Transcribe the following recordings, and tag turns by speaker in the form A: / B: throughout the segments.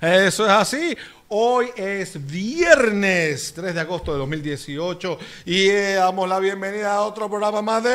A: Eso es así. Hoy es viernes 3 de agosto de 2018 y eh, damos la bienvenida a otro programa más de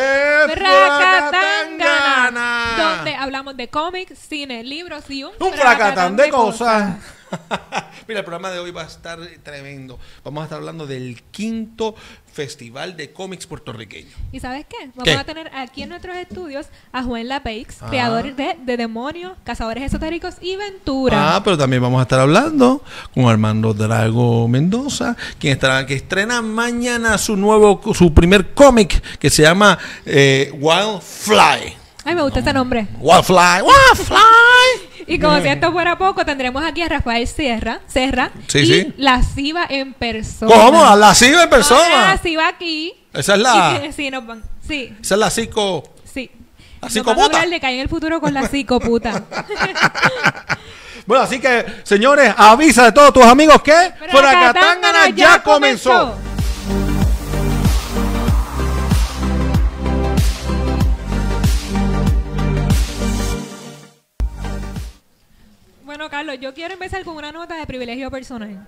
B: Fracatangana, donde hablamos de cómics, cine, libros y un,
A: Un fracatán de cosas. Mira, el programa de hoy va a estar tremendo. Vamos a estar hablando del quinto Festival de Cómics puertorriqueño.
B: ¿Y sabes qué? Vamos
A: ¿Qué?
B: a tener aquí en nuestros estudios a Juan Lapeix,
A: Ah.
B: creador de, de Demonios, Cazadores Esotéricos y Ventura.
A: Ah, pero también vamos a estar hablando con Armando Drago Mendoza, quien estará, que estrena mañana su nuevo, su primer cómic que se llama eh, Wildfly.
B: Ay, me gusta ese nombre.
A: Wildfly, Wildfly.
B: Y como si esto fuera poco, tendremos aquí a Rafael Serra, Serra
A: Sí,
B: y
A: sí.
B: la Siva en persona.
A: ¿Cómo? A la CIVA en persona.
B: La Siva aquí.
A: Esa es la,
B: Y- sí, nos van. Sí,
A: esa es la psico.
B: sí.
A: La psicoputa.
B: van a hablar de en el futuro con la psicoputa.
A: Bueno, así que, señores, avisa de todos tus amigos que
B: Fracatangana
A: Fracatangana ya comenzó.
B: Bueno, Carlos, yo quiero empezar con una nota de privilegio personal.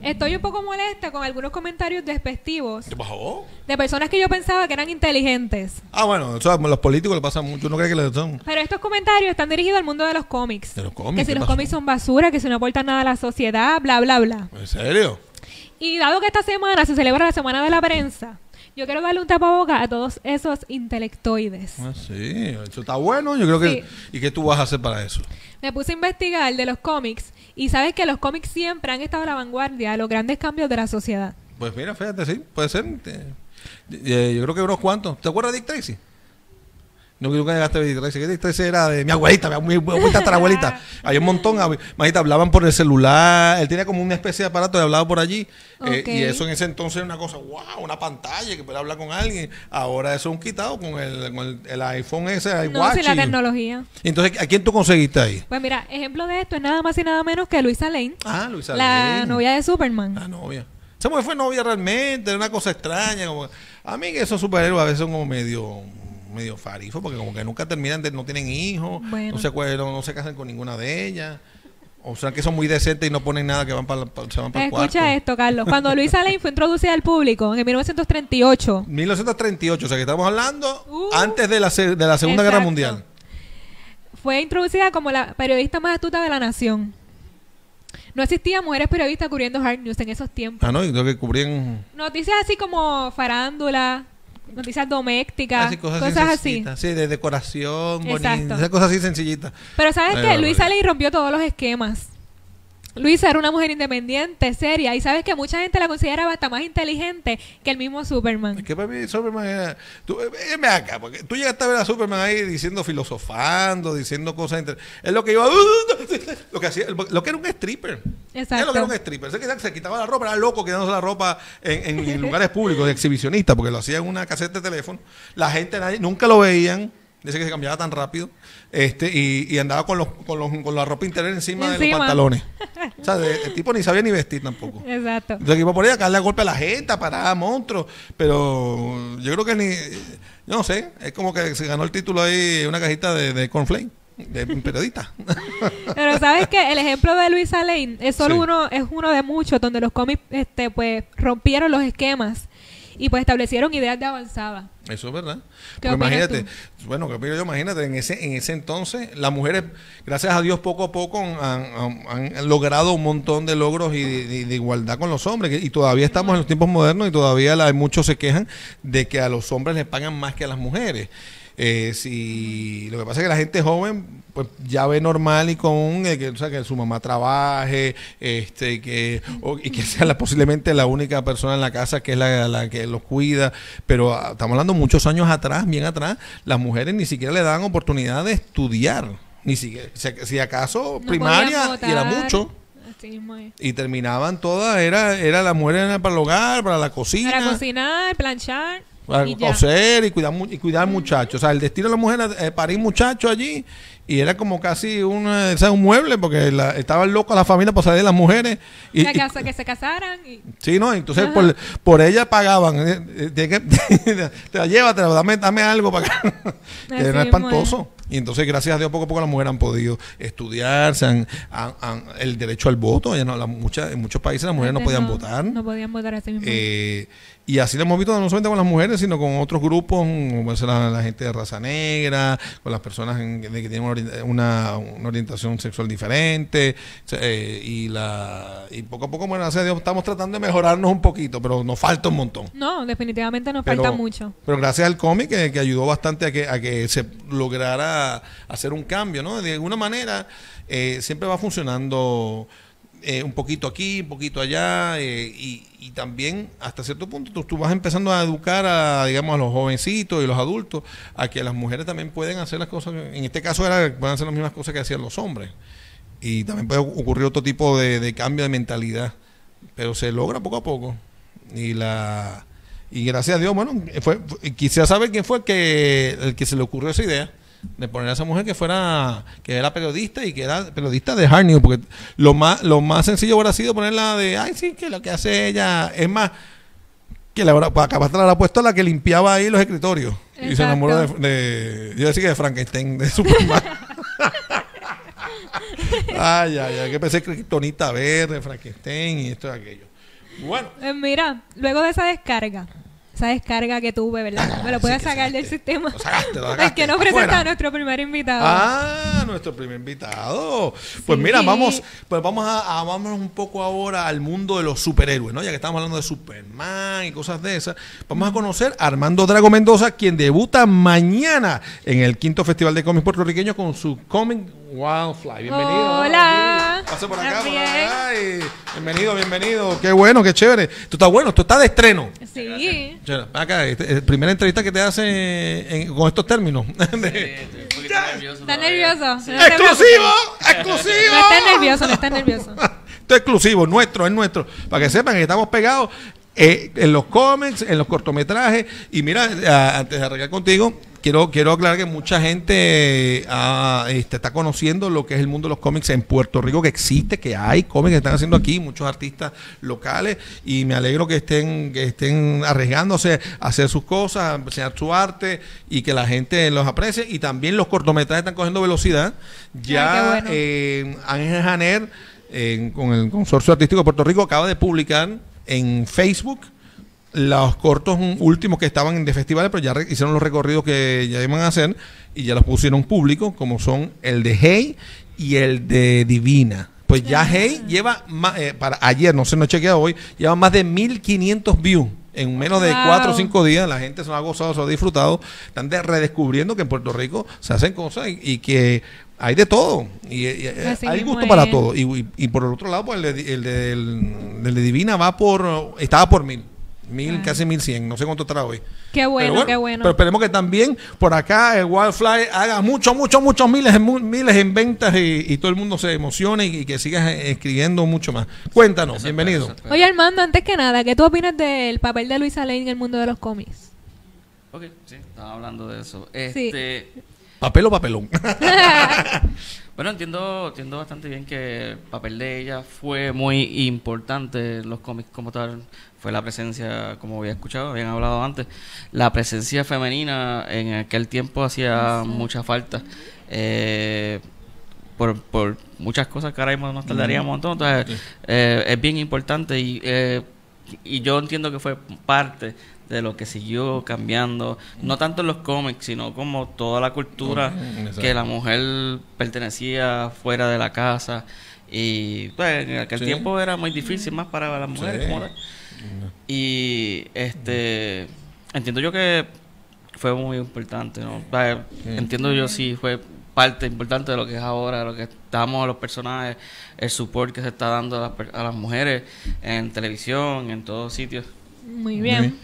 B: Estoy un poco molesta con algunos comentarios despectivos
A: ¿Qué pasó?
B: de personas que yo pensaba que eran inteligentes.
A: Ah, bueno, eso a los políticos le pasa mucho. ¿No cree que le son?
B: Pero estos comentarios están dirigidos al mundo de los cómics.
A: De los cómics,
B: Que si
A: ¿qué
B: los
A: pasó?
B: cómics son basura, que si no aportan nada a la sociedad, bla, bla, bla.
A: ¿En serio?
B: Y dado que esta semana se celebra la Semana de la Prensa, yo quiero darle un tapaboca a todos esos intelectoides.
A: Ah, sí, eso está bueno. Yo creo que.
B: Sí.
A: ¿Y qué tú vas a hacer para eso?
B: Me puse a investigar de los cómics y sabes que los cómics siempre han estado a la vanguardia de los grandes cambios de la sociedad.
A: Pues mira, fíjate, sí, puede ser. Eh, eh, yo creo que unos cuantos. ¿Te acuerdas de Dick Tracy? No, que nunca llegaste a ver Dick Tracy era de mi abuelita, mi abuelita hasta la abuelita. Hay un montón. Imagínate, hablaban por el celular. Él tenía como una especie de aparato y hablaba por allí. Eh, y eso en ese entonces era una cosa, wow, una pantalla que puede hablar con alguien. Ahora eso es un quitado con el, con el, el iPhone ese, el
B: No sé la tecnología.
A: Entonces, ¿a quién tú conseguiste ahí?
B: Pues mira, ejemplo de esto es nada más y nada menos que Luisa Lane,
A: Ah, Luisa
B: la
A: Lane.
B: novia de Superman.
A: La novia. Esa mujer fue novia realmente, era una cosa extraña. Como, a mí que esos superhéroes a veces son como medio medio farifos, porque como que nunca terminan, de, no tienen hijos,
B: Bueno.
A: no, se, acuerdan, no se casan con ninguna de ellas. O sea que son muy decentes y no ponen nada que van para, se van para el cuarto.
B: Escucha esto, Carlos. Cuando Luisa Lane fue introducida al público en 1938,
A: 1938, o sea que estamos hablando
B: Uh.
A: antes de la, se- de la Segunda Guerra. Mundial.
B: fue introducida como la periodista más astuta de la nación. No existían mujeres periodistas cubriendo hard news en esos tiempos.
A: Ah, no, y creo que cubrían
B: Noticias así como farándula, noticias domésticas,
A: así,
B: cosas,
A: cosas,
B: así.
A: Sí, de decoración, bonitas, esas cosas así sencillitas.
B: Pero ¿sabes
A: no,
B: Luisa. Lane rompió todos los esquemas. Luisa era una mujer independiente, seria, y sabes que mucha gente la consideraba hasta más inteligente que el mismo Superman.
A: Es que para mí Superman era... Tú, eh, eh, ven acá, porque tú llegaste a ver a Superman ahí diciendo, filosofando, diciendo cosas... inter- Es lo que iba... Lo que hacía... Lo que era un stripper.
B: Exacto.
A: Es lo que era un stripper. Se, quitaba- se quitaba la ropa, era loco quitándose la ropa en, en- en lugares públicos, de exhibicionista, porque lo hacía en una caseta de teléfono. La gente nadie, nunca lo veían. Dice que se cambiaba tan rápido. este Y, y andaba con, los, con, los, con la ropa interior encima, de los pantalones. O sea, de- el tipo ni sabía ni vestir tampoco.
B: Exacto.
A: Entonces iba por ahí a darle golpe a la gente, a parar a monstruos. Pero yo creo que ni. Yo no sé. Es como que se ganó el título ahí una cajita de, de cornflake, periodista.
B: Pero sabes que el ejemplo de Luisa Lane es solo
A: Sí.
B: uno, es uno de muchos donde los cómics este pues rompieron los esquemas y pues establecieron ideas de avanzada.
A: Eso es verdad.
B: ¿Qué
A: imagínate, bueno, que yo, imagínate, en ese, en ese entonces, las mujeres, gracias a Dios, poco a poco han, han- han logrado un montón de logros y de, igualdad con los hombres. Y todavía estamos en los tiempos modernos y todavía la- muchos se quejan de que a los hombres les pagan más que a las mujeres. Eh, si lo que pasa es que la gente joven pues ya ve normal y común eh, que, o sea, que su mamá trabaje este que o- y que sea la, posiblemente la única persona en la casa que es la, la que los cuida. Pero ah, estamos hablando muchos años atrás bien atrás las mujeres ni siquiera le dan oportunidad de estudiar. Ni siquiera si, si acaso
B: No
A: primaria y era mucho. Y terminaban todas era era la mujer era para el hogar para la cocina.
B: Para cocinar, planchar. Y
A: coser y cuidar, y cuidar muchachos. O sea, el destino de la mujer era eh, parir muchachos allí y era como casi un, eh, o sea, un mueble porque la, estaban locos la familia por salir las mujeres. Y,
B: casa- que se casaran y
A: Sí, ¿no? Entonces
B: Ajá.
A: por, por ella pagaban. eh, eh, que- te la llévatela, dame, dame algo para acá. que era espantoso. Y entonces, gracias a Dios, poco a poco las mujeres han podido estudiar, se han, han- han- el derecho al voto. Ya no, la- muchas- en muchos países las mujeres no podían votar.
B: No podían votar así mismo.
A: Eh, y así lo hemos visto no solamente con las mujeres, sino con otros grupos, como la, la gente de raza negra, con las personas en- de que tienen una, una- una orientación sexual diferente. eh, y, la, y poco a poco, bueno, gracias a Dios, estamos tratando de mejorarnos un poquito, pero nos falta un montón.
B: no, definitivamente nos
A: Pero-
B: falta mucho.
A: Pero gracias al cómic que, que ayudó bastante a que, a que se lograra hacer un cambio, ¿no? De alguna manera eh, siempre va funcionando eh, un poquito aquí, un poquito allá eh, y, también hasta cierto punto tú, vas empezando a educar a, digamos, a los jovencitos y los adultos a que las mujeres también pueden hacer las cosas, en este caso era, pueden hacer las mismas cosas que hacían los hombres. Y también puede ocurrir otro tipo de, cambio de mentalidad, pero se logra poco a poco. Y la y gracias a Dios, bueno, fue, fue- quisiera saber quién fue que el que se le ocurrió esa idea de poner a esa mujer que fuera que era periodista y que era periodista de hard news, porque lo más lo más sencillo hubiera sido ponerla de ay sí que lo que hace ella es más que le habrá capaz la habrá puesto a la que limpiaba ahí los escritorios y se enamoró de, de yo decía que de Frankenstein de Superman. Ay ay ay que pensé que Tonita Verde Frankenstein y esto y aquello. Bueno.
B: Eh, mira, luego de esa descarga, esa descarga que tuve, ¿verdad? Me lo puedes
A: Sí,
B: sacar del sistema.
A: Lo sacaste, lo sacaste.
B: que nos presenta a nuestro primer invitado.
A: Ah, nuestro primer invitado. Pues
B: Sí.
A: mira, vamos, pues vamos a, a- vámonos un poco ahora al mundo de los superhéroes, ¿no? Ya que estamos hablando de Superman y cosas de esas, vamos a conocer a Armando Drago Mendoza, quien debuta mañana en el quinto Festival de Cómics puertorriqueño con su cómic Wildfly. Bienvenido.
B: Hola.
A: Pase por acá, por acá. Bienvenido, bienvenido. Qué bueno, qué chévere. Tú estás bueno, tú estás de estreno.
B: Sí.
A: Chévere, Acá, este, eh, primera entrevista que te hace en- con estos términos.
C: Estoy nervioso.
B: ¿Estás
C: todavía.
B: nervioso?
C: Sí.
B: No te
A: ¡Exclusivo! ¡Exclusivo!
B: No estás nervioso, no estás nervioso.
A: Esto es exclusivo, nuestro, es nuestro. Para que sepan que estamos pegados eh, en los cómics, en los cortometrajes. Y mira, antes de arreglar contigo, quiero, quiero aclarar que mucha gente ah, este, está conociendo lo que es el mundo de los cómics en Puerto Rico, que existe, que hay cómics que están haciendo aquí, muchos artistas locales. Y me alegro que estén, que estén arriesgándose a hacer sus cosas, a enseñar su arte y que la gente los aprecie. Y también los cortometrajes están cogiendo velocidad. Ya
B: bueno.
A: eh, Ángel Janer, eh, con el Consorcio Artístico de Puerto Rico, acaba de publicar en Facebook los cortos últimos que estaban de festivales, pero ya hicieron los recorridos que ya iban a hacer y ya los pusieron públicos, como son el de Hey y el de Divina. Pues ya
B: Ah.
A: Hey lleva, eh, para ayer, no sé, no chequea hoy, lleva más de 1500 views. En menos de
B: Wow.
A: 4 o 5 días la gente se lo ha gozado, se lo ha disfrutado. Están de- redescubriendo que en Puerto Rico se hacen cosas y, y que hay de todo. Y, y-
B: Así
A: hay gusto para todo. Y, y- y por el otro lado, pues el de, el de- el- el de Divina va por. Estaba por mil. Mil, casi mil cien. No sé cuánto estará hoy.
B: Qué bueno, qué bueno.
A: Pero esperemos que también por acá el Wildfly haga muchos, muchos, muchos miles, miles en ventas y, y todo el mundo se emocione y, y que sigas escribiendo mucho más. Cuéntanos, bienvenido.
B: Oye, Armando, antes que nada, ¿qué tú opinas del papel de Luisa Lane en el mundo de los cómics?
C: Ok, sí, estaba hablando de eso. Este,
A: ¿Papel o papelón?
C: Bueno, entiendo, entiendo bastante bien que el papel de ella fue muy importante en los cómics como tal. Fue la presencia, como había escuchado, habían hablado antes, la presencia femenina en aquel tiempo hacía mucha falta. Eh, por, por muchas cosas que ahora mismo nos tardaríamos un montón. Entonces, eh, es bien importante y, eh, y yo entiendo que fue parte de lo que siguió cambiando, no tanto en los cómics, sino como toda la cultura que la mujer pertenecía fuera de la casa y pues, en aquel
A: Sí.
C: tiempo era muy difícil más para las mujeres
A: Sí.
C: como y este entiendo yo que fue muy importante ¿no? Entiendo yo sí fue parte importante de lo que es ahora lo que estamos los personajes el support que se está dando a las, per- a las mujeres en televisión en todos sitios
B: Muy bien.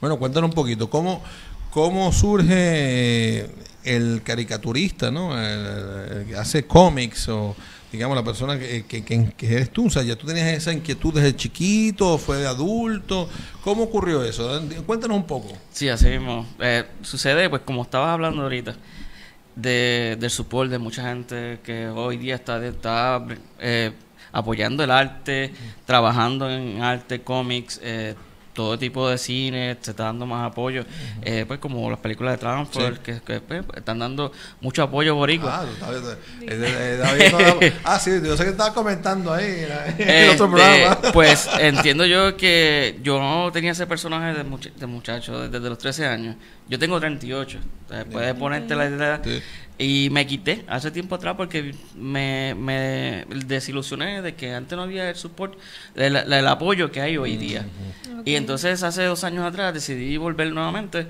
A: Bueno, cuéntanos un poquito, ¿cómo, cómo surge el caricaturista, ¿no? El, el que hace cómics o digamos, la persona que, que, que- que eres tú? O sea, ya tú tenías esa inquietud desde chiquito, fue de adulto. ¿Cómo ocurrió eso? Cuéntanos un poco.
C: Sí, así mismo. Eh, sucede, pues como estabas hablando ahorita, de, del support de mucha gente que hoy día está, está eh, apoyando el arte, trabajando en arte, cómics, eh, todo tipo de cine, se está dando más apoyo. Eh, pues como las películas de Transformers,
A: Sí.
C: que, que, pues, están dando mucho apoyo boricua.
A: Ah, estabas viendo- eh, eh, estaba viendo- ah, sí, yo sé que estaba comentando ahí en el otro
C: Este,
A: programa.
C: Pues entiendo yo que yo tenía ese personaje de, much- de muchacho desde, desde los 13 años. Yo tengo 38. o sea, puedes ponerte la idea.
A: Sí.
C: Y me quité hace tiempo atrás porque me, me desilusioné de que antes no había el support, el, el apoyo que hay hoy día. Y entonces hace dos años atrás decidí volver nuevamente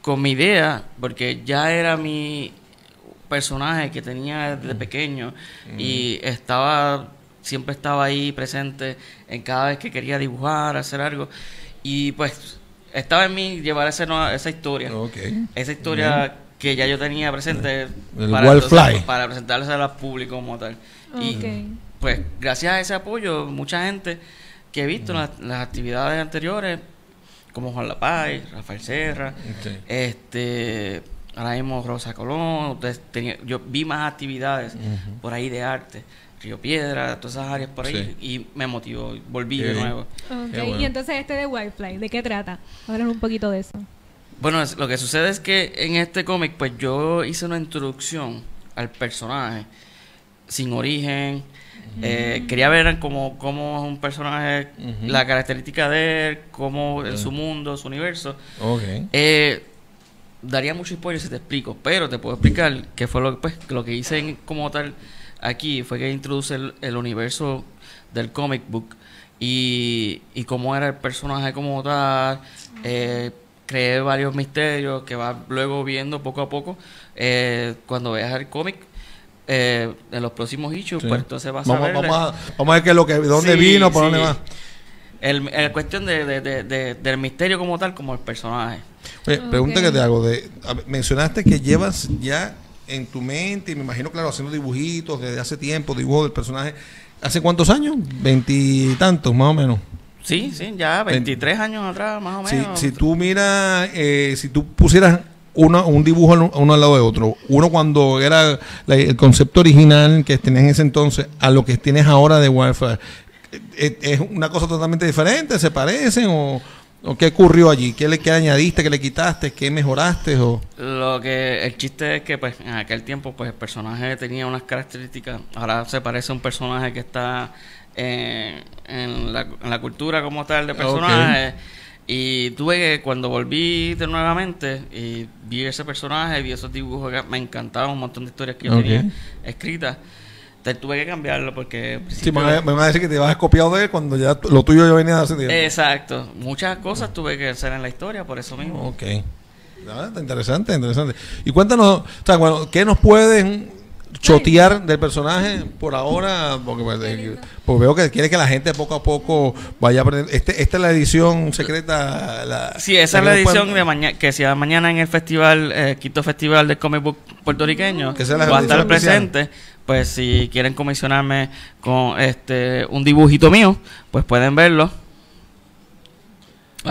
C: con mi idea, porque ya era mi personaje que tenía desde pequeño y estaba siempre estaba ahí presente en cada vez que quería dibujar, hacer algo y pues estaba en mí llevar esa, nueva- esa historia, esa historia que ya yo tenía presente
A: El
C: para, entonces, para presentársela al público como tal. Y
B: Ok.
C: pues gracias a ese apoyo, mucha gente que he visto en las, las actividades anteriores, como Juan Lapay, Rafael Serra, este, ahora mismo Rosa Colón, ustedes tenía- yo vi más actividades por ahí de arte, Río Piedra, todas esas áreas por ahí, y me motivó, volví
A: Qué
C: de nuevo.
A: Qué bueno.
B: Y entonces este de Wildfly, ¿de qué trata? Háblanos un poquito de eso.
C: Bueno, es- lo que sucede es que en este cómic, pues yo hice una introducción al personaje sin origen. eh, quería ver cómo, cómo es un personaje, la característica de él, cómo es su mundo, su universo. Eh, daría mucho spoiler si te explico, pero te puedo explicar que fue lo, que, pues, lo que hice en- como tal aquí, fue que introduce el, el universo del comic book y, y cómo era el personaje como tal, eh, creé varios misterios que vas luego viendo poco a poco eh, cuando veas el cómic. eh, en los próximos issues,
A: Sí.
C: pues entonces vas
A: Vamos,
C: a ver
A: vamos, a, vamos a ver qué es lo que, dónde
C: Sí,
A: vino, por dónde
C: sí.
A: va.
C: el, el cuestión de, de- de- de- del misterio como tal, como el personaje.
A: Oye, pregunta que te hago. De, mencionaste que llevas ya en tu mente, y me imagino, claro, haciendo dibujitos desde hace tiempo, dibujos del personaje. ¿Hace cuántos años? Veintitantos, más o menos.
C: Sí, sí, ya 23 años atrás, más o
A: Si,
C: menos.
A: si tú miras, eh, si tú pusieras uno, un dibujo uno al lado de otro, uno cuando era la- el concepto original que tenías en ese entonces a lo que tienes ahora de Wildfire, ¿es, es una cosa totalmente diferente? ¿Se parecen? ¿O, o qué ocurrió allí? ¿Qué le qué añadiste? ¿Qué le quitaste? ¿Qué mejoraste? O...
C: Lo que el chiste es que pues en aquel tiempo pues el personaje tenía unas características, ahora se parece a un personaje que está eh, en, la, en la cultura como tal de personaje y tuve que cuando volví de nuevamente y vi ese personaje, vi esos dibujos que me encantaban un montón de historias que yo tenía escritas, te tuve que cambiarlo porque
A: Sí, me van a- me van a decir que te vas copiado de él cuando ya lo tuyo ya venía de hace tiempo.
C: Exacto, muchas cosas tuve que hacer en la historia por eso mismo.
A: Ok. Ah, está interesante, interesante. Y cuéntanos, o sea, bueno, ¿qué nos pueden chotear del personaje por ahora? Porque, pues, eh, porque veo que quiere que la gente poco a poco vaya a aprender. Este, esta es la edición secreta. La,
C: Sí, esa es la
A: pueden-
C: edición de mañana que sea mañana en el festival, eh, Quito Festival de Comic Book puertorriqueño.
A: Que sea la
C: va a estar
A: especial.
C: Pues si quieren comisionarme con este un dibujito mío, pues pueden verlo.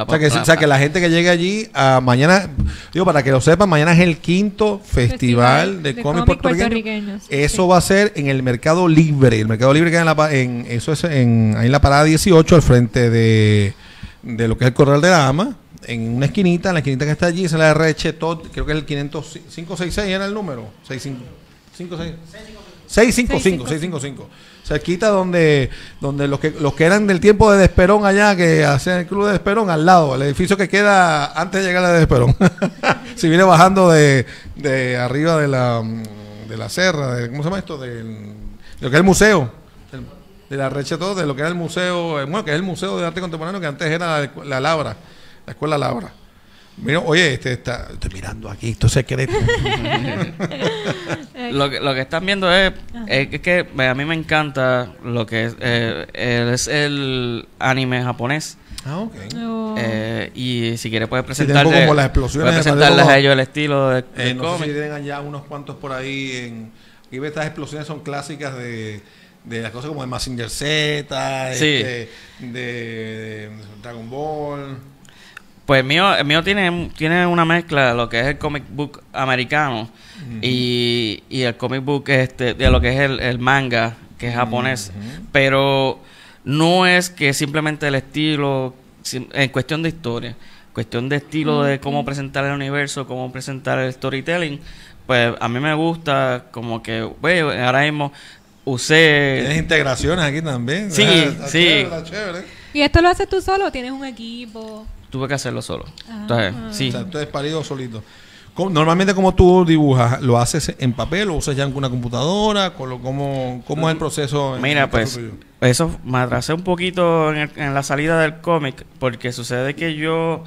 A: O sea, que, o sea, que la gente que llegue allí, a mañana, digo, para que lo sepan, mañana es el quinto festival, de, cómic puertorriqueño.
B: puertorriqueños,
A: Eso
B: sí.
A: va a ser en el Mercado Libre. El Mercado Libre queda en la, en, eso es en, ahí en la parada 18, al frente de, de lo que es el Corral de la Ama. En una esquinita, en la esquinita que está allí, se la RH Tot, creo que es el 556 era el número. 65, 655, 655. Cerquita donde, donde los que los que eran del tiempo de Desperón allá, que hacían el club de Desperón, al lado, el edificio que queda antes de llegar a Desperón. si viene bajando de, de arriba de la, mm, de la serra, de- ¿cómo se llama esto? Del, de lo que es el museo. del- De la Rechetó, de lo que era el museo, eh, bueno, que es el Museo de Arte Contemporáneo, que antes era la, la Labra, la Escuela Labra. Mira, oye, este está, estoy mirando aquí, esto es secreto.
B: Eh,
C: Lo que, lo que están viendo es, es que- que a mí me encanta lo que es, eh, es el anime japonés.
A: ah, ok.
B: oh,
C: Eh, y si quiere puede
A: Sí, tengo
C: presentarle,
A: como las explosiones
C: puede
A: de
C: presentarles a ellos el estilo del
A: Eh,
C: del
A: no sé si tienen allá unos cuantos por ahí en, y ves estas explosiones son clásicas de, de las cosas como de Massinger Z,
C: Sí.
A: este, de, Dragon Ball.
C: Pues el mío, el mío tiene, tiene una mezcla de lo que es el comic book americano y, y el comic book este, de lo que es el, el manga, que es japonés. Pero no es que simplemente el estilo, en cuestión de historia, cuestión de estilo de cómo presentar el universo, cómo presentar el storytelling, pues a mí me gusta como que, bueno, ahora mismo usé...
A: Tienes integraciones aquí también.
C: Sí,
A: Ah, está
C: sí.
A: chévere, está chévere.
B: ¿Y esto lo haces tú solo o tienes un equipo?
C: Tuve que hacerlo solo.
B: Ah.
C: Entonces, sí.
A: O sea, tú eres parido solito. ¿Cómo- Normalmente, como tú dibujas? ¿Lo haces en papel o usas ya en una computadora? ¿Cómo, cómo, cómo es el proceso? en
C: Mira,
A: el caso
C: pues
A: tuyo?
C: eso me atrasé un poquito en, el- en la salida del cómic porque sucede que yo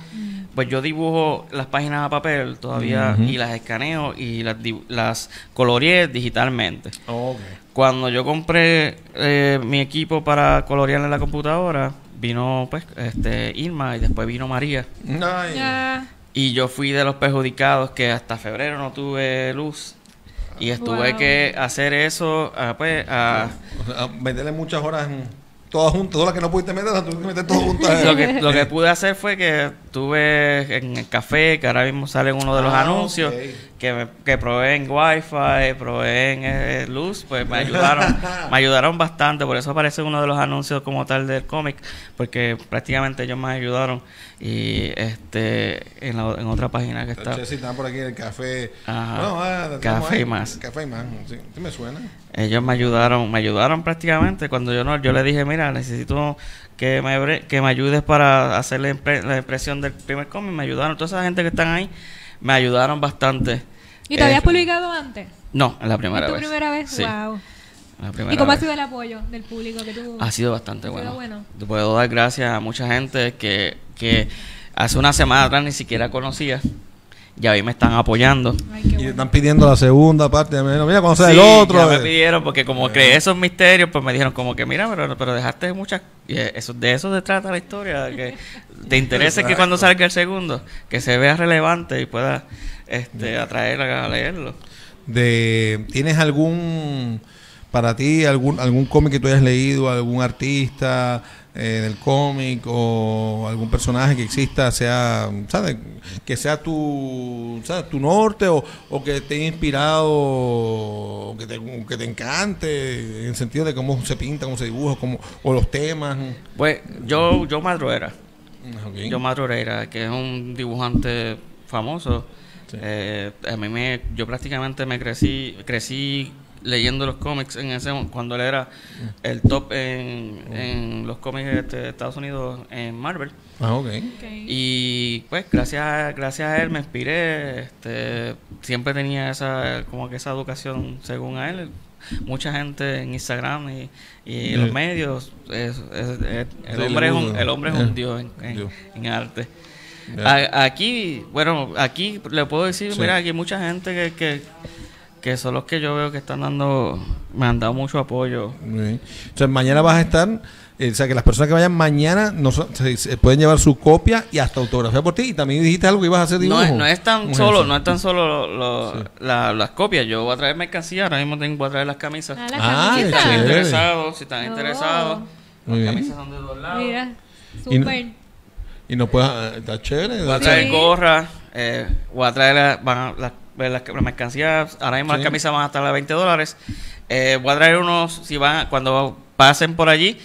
C: pues yo dibujo las páginas a papel todavía
A: Ujú.
C: y las escaneo y las, dibu- las coloreé digitalmente.
A: Ok.
C: Cuando yo compré eh, mi equipo para colorear en la computadora, vino pues este Irma y después vino María. Y yo fui de los perjudicados que hasta febrero no tuve luz. Y estuve
B: Wow.
C: que hacer eso, ah, pues, a,
A: meterle muchas horas en, todas juntas. Todas las que no pudiste meter, las tuviste que meter todas juntas.
C: lo que, lo que pude hacer fue que tuve en el café, que ahora mismo sale uno de los
A: Ah,
C: anuncios. Que, que proveen wifi, proveen eh, luz, pues me ayudaron, me ayudaron bastante, por eso aparece uno de los anuncios como tal del cómic, porque prácticamente ellos me ayudaron y este en, la- en otra página que está,
A: Chelsea está por aquí el café.
C: Ajá.
A: Bueno, ah,
C: Café
A: ahí.
C: y más.
A: Café y más. Sí, sí me suena.
C: ellos me ayudaron, me ayudaron prácticamente cuando yo no, yo le dije, mira, necesito que me, que me ayudes para hacer la, impre- la impresión del primer cómic, me ayudaron, toda esa gente que están ahí, me ayudaron bastante.
B: ¿Y te habías
C: Eh,
B: publicado antes?
C: No, es la primera
B: ¿Es tu
C: vez.
B: primera vez?
C: Sí,
B: Wow.
C: la primera
B: ¿Y cómo ha sido el apoyo del público que tú...
C: Ha sido bastante bueno. Te Puedo dar gracias a mucha gente que, que hace una semana atrás ni siquiera conocía. Y hoy me están apoyando.
B: Ay,
A: Y te
B: bueno.
A: están pidiendo la segunda parte. Mira, mira conoce
C: Sí,
A: el otro.
C: ya me
A: eh.
C: pidieron porque como creé esos misterios, pues me dijeron como que mira, pero, pero dejaste muchas... y eso, de eso se trata la historia, de que te interese que cuando salga el segundo, que se vea relevante y pueda este, atraer a, a leerlo.
A: de tienes algún para ti algún algún cómic que tú hayas leído algún artista eh, del cómic o algún personaje que exista sea sabes que sea tu ¿sabes? tu norte o, o que te haya inspirado o que te, que te encante en el sentido de cómo se pinta cómo se dibuja cómo, o los temas
C: Pues yo, yo Madruera.
A: Ok.
C: Yo Madureira, que es un dibujante famoso.
A: Sí.
C: Eh, a mí me, yo prácticamente me crecí, crecí leyendo los cómics en ese cuando él era el top en, en los cómics este, de Estados Unidos en Marvel.
A: ah ok
B: Ok.
C: Y pues gracias a, gracias a él me inspiré, este, siempre tenía esa como que esa educación según a él. Mucha gente en Instagram y, y en los medios, es- es- es- el,
A: Sí,
C: hombre es un, el hombre es un dios en, en-
A: Dios.
C: en arte. A- aquí, bueno, aquí le puedo decir,
A: Sí.
C: mira, aquí hay mucha gente que, que, que son los que yo veo que están dando, me han dado mucho apoyo.
A: Entonces, mañana vas a estar, eh, o sea, que las personas que vayan mañana no se, se pueden llevar su copia y hasta autografía por ti. Y también dijiste algo que ibas a hacer dibujo.
C: No es, no es tan
A: ¿Cómo
C: solo, no es tan solo lo- lo-
A: Sí.
C: la- las copias. Yo voy a traer mercancía, ahora mismo tengo, voy a traer las camisas.
B: Ah, las
A: Ah,
C: si están
A: chévere.
C: interesados, si están
B: Oh.
C: interesados,
A: Muy
C: las
A: bien.
C: camisas son de dos lados.
B: Mira,
A: Y no-
B: súper.
A: Y no puedes, ah, está chévere.
C: Voy a
A: Sí.
C: traer gorras, eh, voy a traer la- van a- las, las, mercancías, ahora mismo
A: Sí.
C: las camisas van a estar a 20 dólares. Eh, voy a traer unos, si van, cuando pasen por allí,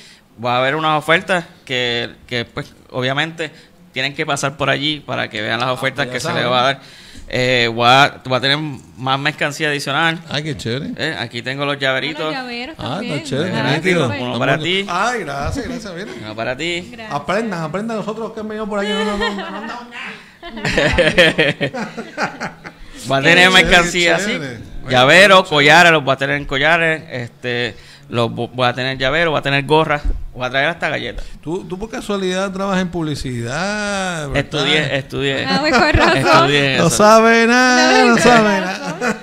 C: va a haber unas ofertas que, que pues obviamente tienen que pasar por allí para que vean las ofertas
A: pues
C: que se les va a dar. Eh, voy, a, voy a tener más mercancía adicional.
A: Ay, qué chévere.
C: Eh, aquí tengo los
B: Ah,
C: llaveritos.
B: los llaveros
A: Ah, está chévere.
C: Ah, uno para ti.
A: Ay, gracias, gracias. Mira.
C: Uno para ti.
B: Gracias.
A: Aprendan, aprendan nosotros que han venido por aquí. No, no, no, no, no.
C: Va a tener mercancía así.
A: chévere.
C: collares, los voy a tener en collares. Este, los voy a tener llaveros, voy a tener gorras, voy a traer hasta galletas.
A: ¿Tú, tú por casualidad trabajas en publicidad. ¿verdad?
C: Estudié, estudié.
B: Ah, pues, razón.
C: Estudié
A: No sabe nada, no
B: Con
A: sabe nada.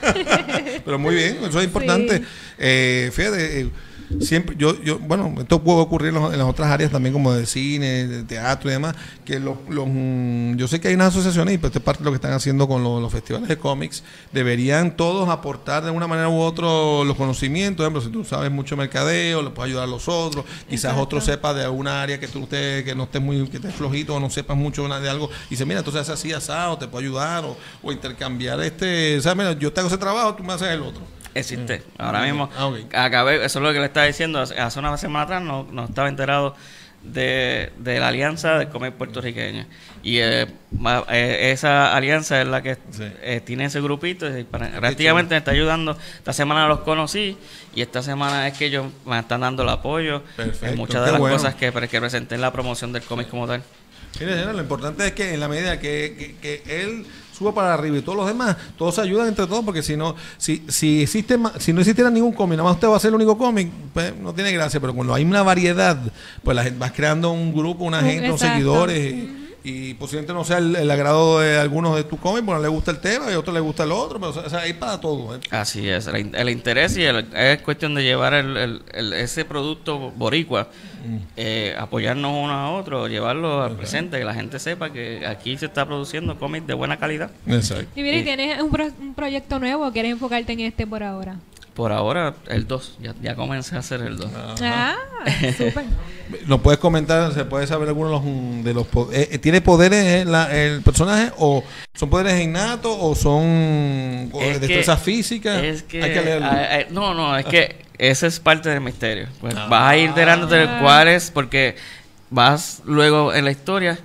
A: Pero muy bien, eso es importante.
B: Sí.
A: Eh, fíjate, eh, siempre, yo, yo, bueno, esto puede ocurrir en, los- en las otras áreas también como de cine, de teatro y demás, que los, los, mm, yo sé que hay unas asociaciones y pues esto es parte de lo que están haciendo con los, los festivales de cómics, deberían todos aportar de una manera u otra los conocimientos, por ejemplo, si tú sabes mucho mercadeo, le puedes ayudar a los otros, quizás
B: Exacto.
A: otro sepa de alguna área que tú usted, que no estés muy, que estés flojito o no sepas mucho de algo, y dice, mira, entonces así asado, te puedo ayudar, o, o intercambiar este, o sea, mira, yo te hago ese trabajo, tú me haces el otro.
C: Existe. Ahora mismo,
A: Ah, ok.
C: acabé, eso es lo que le estaba diciendo, hace hace una semana atrás no, no estaba enterado de, de la alianza de cómic puertorriqueño. Y eh, eh, esa alianza es la que
A: Sí.
C: eh, tiene ese grupito y prácticamente me está ayudando. Esta semana los conocí y esta semana es que ellos me están dando el apoyo
A: Perfecto,
C: en muchas
A: qué
C: de las
A: bueno.
C: cosas que, que presenté en la promoción del cómic como tal.
A: Mire, señora, lo importante es que en la medida que, que- que él suba para arriba y todos los demás, todos se ayudan entre todos, porque si no, si, si existe si no existiera ningún cómic, nada más usted va a ser el único cómic, pues no tiene gracia, pero cuando hay una variedad, pues la gente vas creando un grupo, una
B: Un-
A: gente, unos seguidores, y, posiblemente no sea el, el agrado de algunos de tus cómics, porque no le gusta el tema y a otros le gusta el otro, pero o sea, hay para todo. ¿eh?
C: Así es, el, el interés y el- es cuestión de llevar el, el- el- ese producto boricua, eh, apoyarnos uno a otro, llevarlo al presente, que la gente sepa que aquí se está produciendo cómics de buena calidad.
A: Exacto.
B: Y mira, y tienes un, pro- un proyecto nuevo, o ¿quieres enfocarte en este por ahora?
C: Por ahora, el 2, ya, ya comencé a hacer el 2.
B: Ah, súper.
A: ¿Nos puedes comentar, se puede saber alguno de los, mm, de los po- eh, eh, ¿Tiene poderes eh, la- el personaje o son poderes innatos o son
C: Es
A: destrezas físicas?
C: Es que,
A: Hay que leerlo.
C: ah, ah, no, no, es que ese es parte del misterio. Pues
A: Ah.
C: vas a ir enterándote de cuál es, porque vas luego en la historia.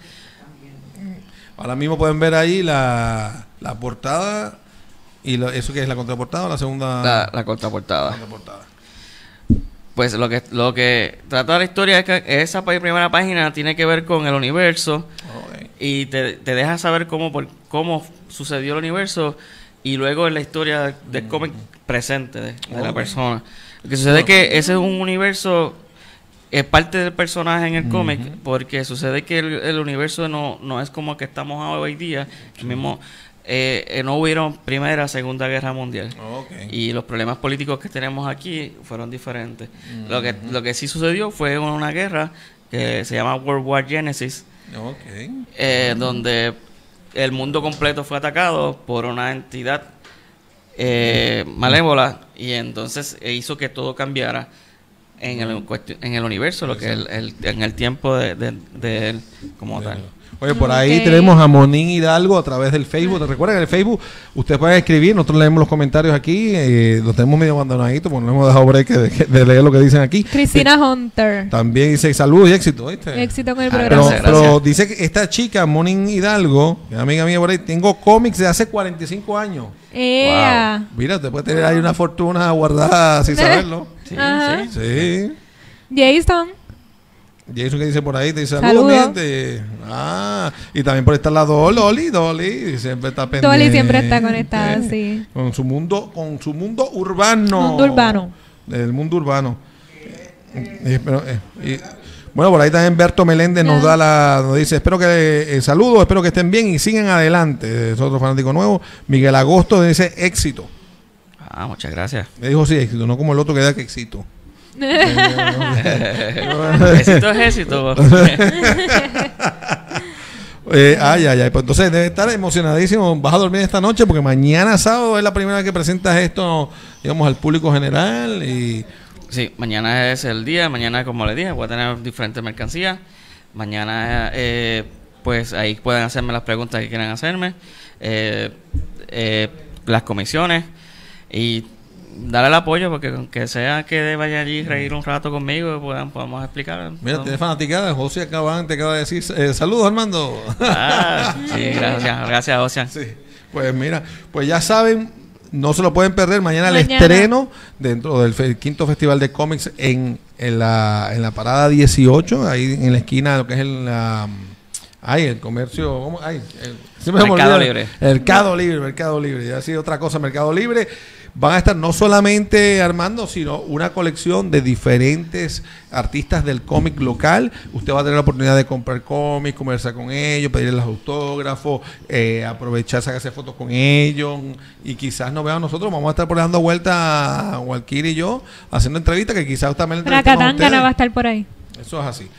A: Ahora mismo pueden ver ahí la, la portada y lo- eso que es la contraportada o la segunda
C: La, la contraportada.
A: contraportada.
C: Pues lo que lo que trata la historia es que esa primera página tiene que ver con el universo y te, te deja saber cómo por, cómo sucedió el universo y luego en la historia del cómic presente de, de la persona. Lo que sucede es que ese es un universo es parte del personaje en el cómic porque sucede que el, el universo no, no es como el que estamos hoy día. El mismo eh, eh, no hubieron primera, segunda guerra mundial.
A: Ok.
C: Y los problemas políticos que tenemos aquí fueron diferentes. lo, que, lo que sí sucedió fue una guerra que se llama World War Genesis, eh, donde el mundo completo fue atacado por una entidad eh, malévola y entonces eh, hizo que todo cambiara en el, en el universo, lo que el, el- en el tiempo de, de- de él como tal.
A: Oye, por ahí tenemos a Monín Hidalgo a través del Facebook. ¿Te recuerdan que en el Facebook ustedes pueden escribir? Nosotros leemos los comentarios aquí. Eh, los tenemos medio abandonaditos porque no hemos dejado break de, de leer lo que dicen aquí.
B: Cristina Hunter.
A: También dice saludos y éxito, ¿viste?
B: Éxito con el
C: Ah,
A: Pero,
B: programa.
C: Gracias,
A: pero
C: gracias.
A: dice que esta chica, Monin Hidalgo, que es amiga mía por ahí, tengo cómics de hace 45 años.
B: Ea.
A: Mira, te puede tener ahí una fortuna guardada sin saberlo.
C: Sí, sí.
A: Sí.
B: Jason.
A: Jason que dice por ahí, te dice
B: Saludos.
A: saludos, mi gente. Ah, y también por estar la Dolly, Dolly, siempre está pendiente.
B: Dolly siempre está conectada, sí.
A: Con su mundo, con su mundo urbano.
B: Mundo urbano.
A: Del mundo urbano. Eh, pero, eh, y- bueno, por ahí también Berto Meléndez nos da la, nos dice, espero que eh, saludos, espero que estén bien y sigan adelante. Es otro fanático nuevo. Miguel Agosto dice éxito.
C: Ah, muchas gracias.
A: Me dijo sí, éxito, no como el otro que da que éxito.
C: Éxito es éxito.
A: Eh, ay, ay, ay. Pues entonces debe estar emocionadísimo. Vas a dormir esta noche porque mañana sábado es la primera vez que presentas esto, digamos, al público general. Y
C: Sí, mañana es el día, mañana como les dije, voy a tener diferentes mercancías. Mañana, eh, pues ahí pueden hacerme las preguntas que quieran hacerme, eh, eh, las comisiones y dar el apoyo porque aunque sea que vaya allí a reír un rato conmigo, puedan, podamos explicar.
A: mira, tienes fanaticada. José acaba, te acaba de decir eh, saludos, Armando.
C: Ah, sí, gracias, gracias, Ocean.
A: sí. Pues mira, pues ya saben, no se lo pueden perder. Mañana, el estreno dentro del fe- quinto festival de cómics en, en, la, en la parada 18, ahí en la esquina de lo que es el. la- Ay, el comercio. ¿cómo? Ay, el, siempre se me
C: Mercado. Libre.
A: Mercado Libre, Mercado Libre. Ya ha sido otra cosa, Mercado Libre. Van a estar no solamente armando, sino una colección de diferentes artistas del cómic local. Usted va a tener la oportunidad de comprar cómics, conversar con ellos, pedirles los autógrafos, eh, aprovechar, sacarse fotos con ellos y quizás nos vean nosotros. Vamos a estar por ahí dando vuelta, Walkir y yo, haciendo entrevistas que quizás también
B: La
A: ustedes.
B: va a estar por ahí.
A: Eso es así.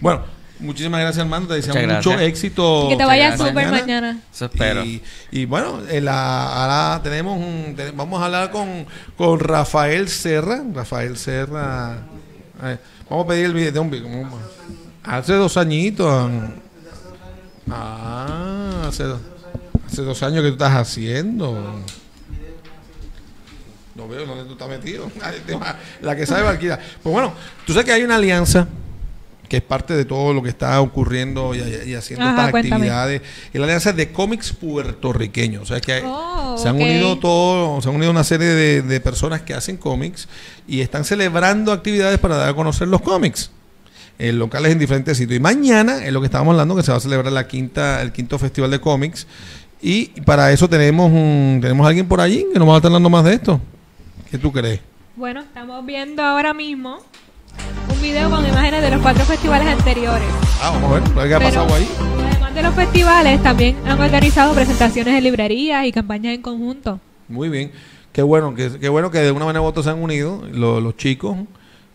A: Bueno, muchísimas gracias, Armando. Te deseamos mucho éxito.
B: que te vaya
C: gracias.
B: súper mañana.
C: Eso espero.
A: Y, y bueno, en la- ahora tenemos un, te- vamos a hablar con, con Rafael Serra. Rafael Serra. eh, vamos a pedir el video. un video, Hace dos añitos. Ah, hace, hace dos años que tú estás haciendo. No veo dónde tú estás metido. La que sabe Valkyria. Pues bueno, tú sabes que hay una alianza que es parte de todo lo que está ocurriendo y, y haciendo
B: Ajá,
A: estas
B: cuéntame.
A: actividades. Es la alianza de cómics puertorriqueños. O sea que
B: Oh,
A: se han unido todo, se han unido una serie de, de personas que hacen cómics y están celebrando actividades para dar a conocer los cómics. En locales en diferentes sitios. Y mañana es lo que estábamos hablando, que se va a celebrar la quinta, el quinto festival de cómics. Y para eso tenemos un, tenemos a alguien por allí que nos va a estar hablando más de esto. ¿Qué tú crees?
B: Bueno, estamos viendo ahora mismo un video con imágenes de los cuatro festivales anteriores.
A: Ah, vamos a ver, a qué ha
B: Pero,
A: pasado ahí.
B: Además de los festivales, también han organizado presentaciones en librerías y campañas en conjunto.
A: Muy bien. Qué bueno, que, qué bueno que de una manera u otra se han unido lo- los chicos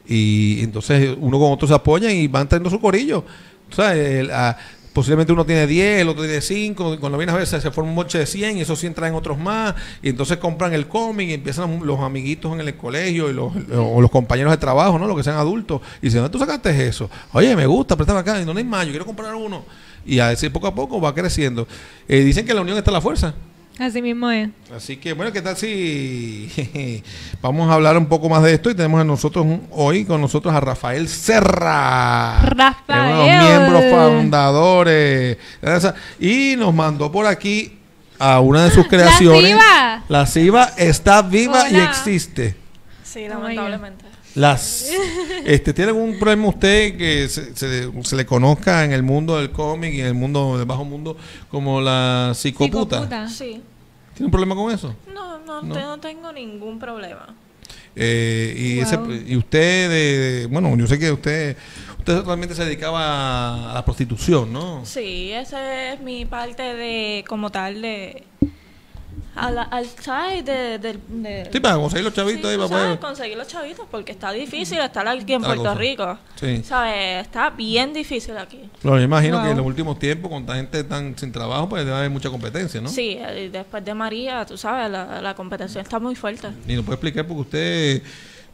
A: y entonces uno con otro se apoyan y van trayendo su corillo. O sea, el- ah, posiblemente uno tiene 10, el otro tiene 5, cuando viene a ver se, forma un moche de 100 y esos 100 traen otros más y entonces compran el cómic y empiezan los amiguitos en el colegio y los, o los compañeros de trabajo, ¿no? Los que sean adultos y dicen, ¿dónde tú sacaste eso? Oye, me gusta, préstame acá, y no hay más, yo quiero comprar uno. Y así poco a poco va creciendo. Eh, dicen que la unión está la fuerza.
B: Así mismo es.
A: Así que, bueno, ¿qué tal si vamos a hablar un poco más de esto? Y tenemos a nosotros un- hoy con nosotros a Rafael Serra.
B: Rafael.
A: Uno de los miembros fundadores. Y nos mandó por aquí a una de sus creaciones.
B: Siva.
A: La Siva está viva y existe.
D: Sí, lamentablemente.
A: Las, este, ¿Tiene algún problema usted que se, se- se le conozca en el mundo del cómic y en el mundo del bajo mundo como la psicoputa?
B: Psicoputa.
D: Sí.
A: ¿Tiene un problema con eso?
D: No, no,
A: No.
D: te- no tengo ningún problema.
A: Eh, y, ese- y usted, de- de- bueno, yo sé que usted, usted realmente se dedicaba a, a la prostitución, ¿no?
D: Sí, esa es mi parte de, como tal, de... Al, al side de... de, de-
A: Sí, para conseguir los chavitos
D: Sí,
A: ahí para
D: conseguir los chavitos porque está difícil estar aquí en Puerto
A: cosa.
D: Rico.
A: Sí.
D: ¿Sabes? Está bien difícil aquí.
A: Pero yo imagino
B: Wow.
A: que en los últimos tiempos, con tanta gente tan sin trabajo, pues debe haber mucha competencia, ¿no?
D: Sí, eh, después de María, tú sabes, la, la competencia está muy fuerte.
A: Y nos puede explicar porque usted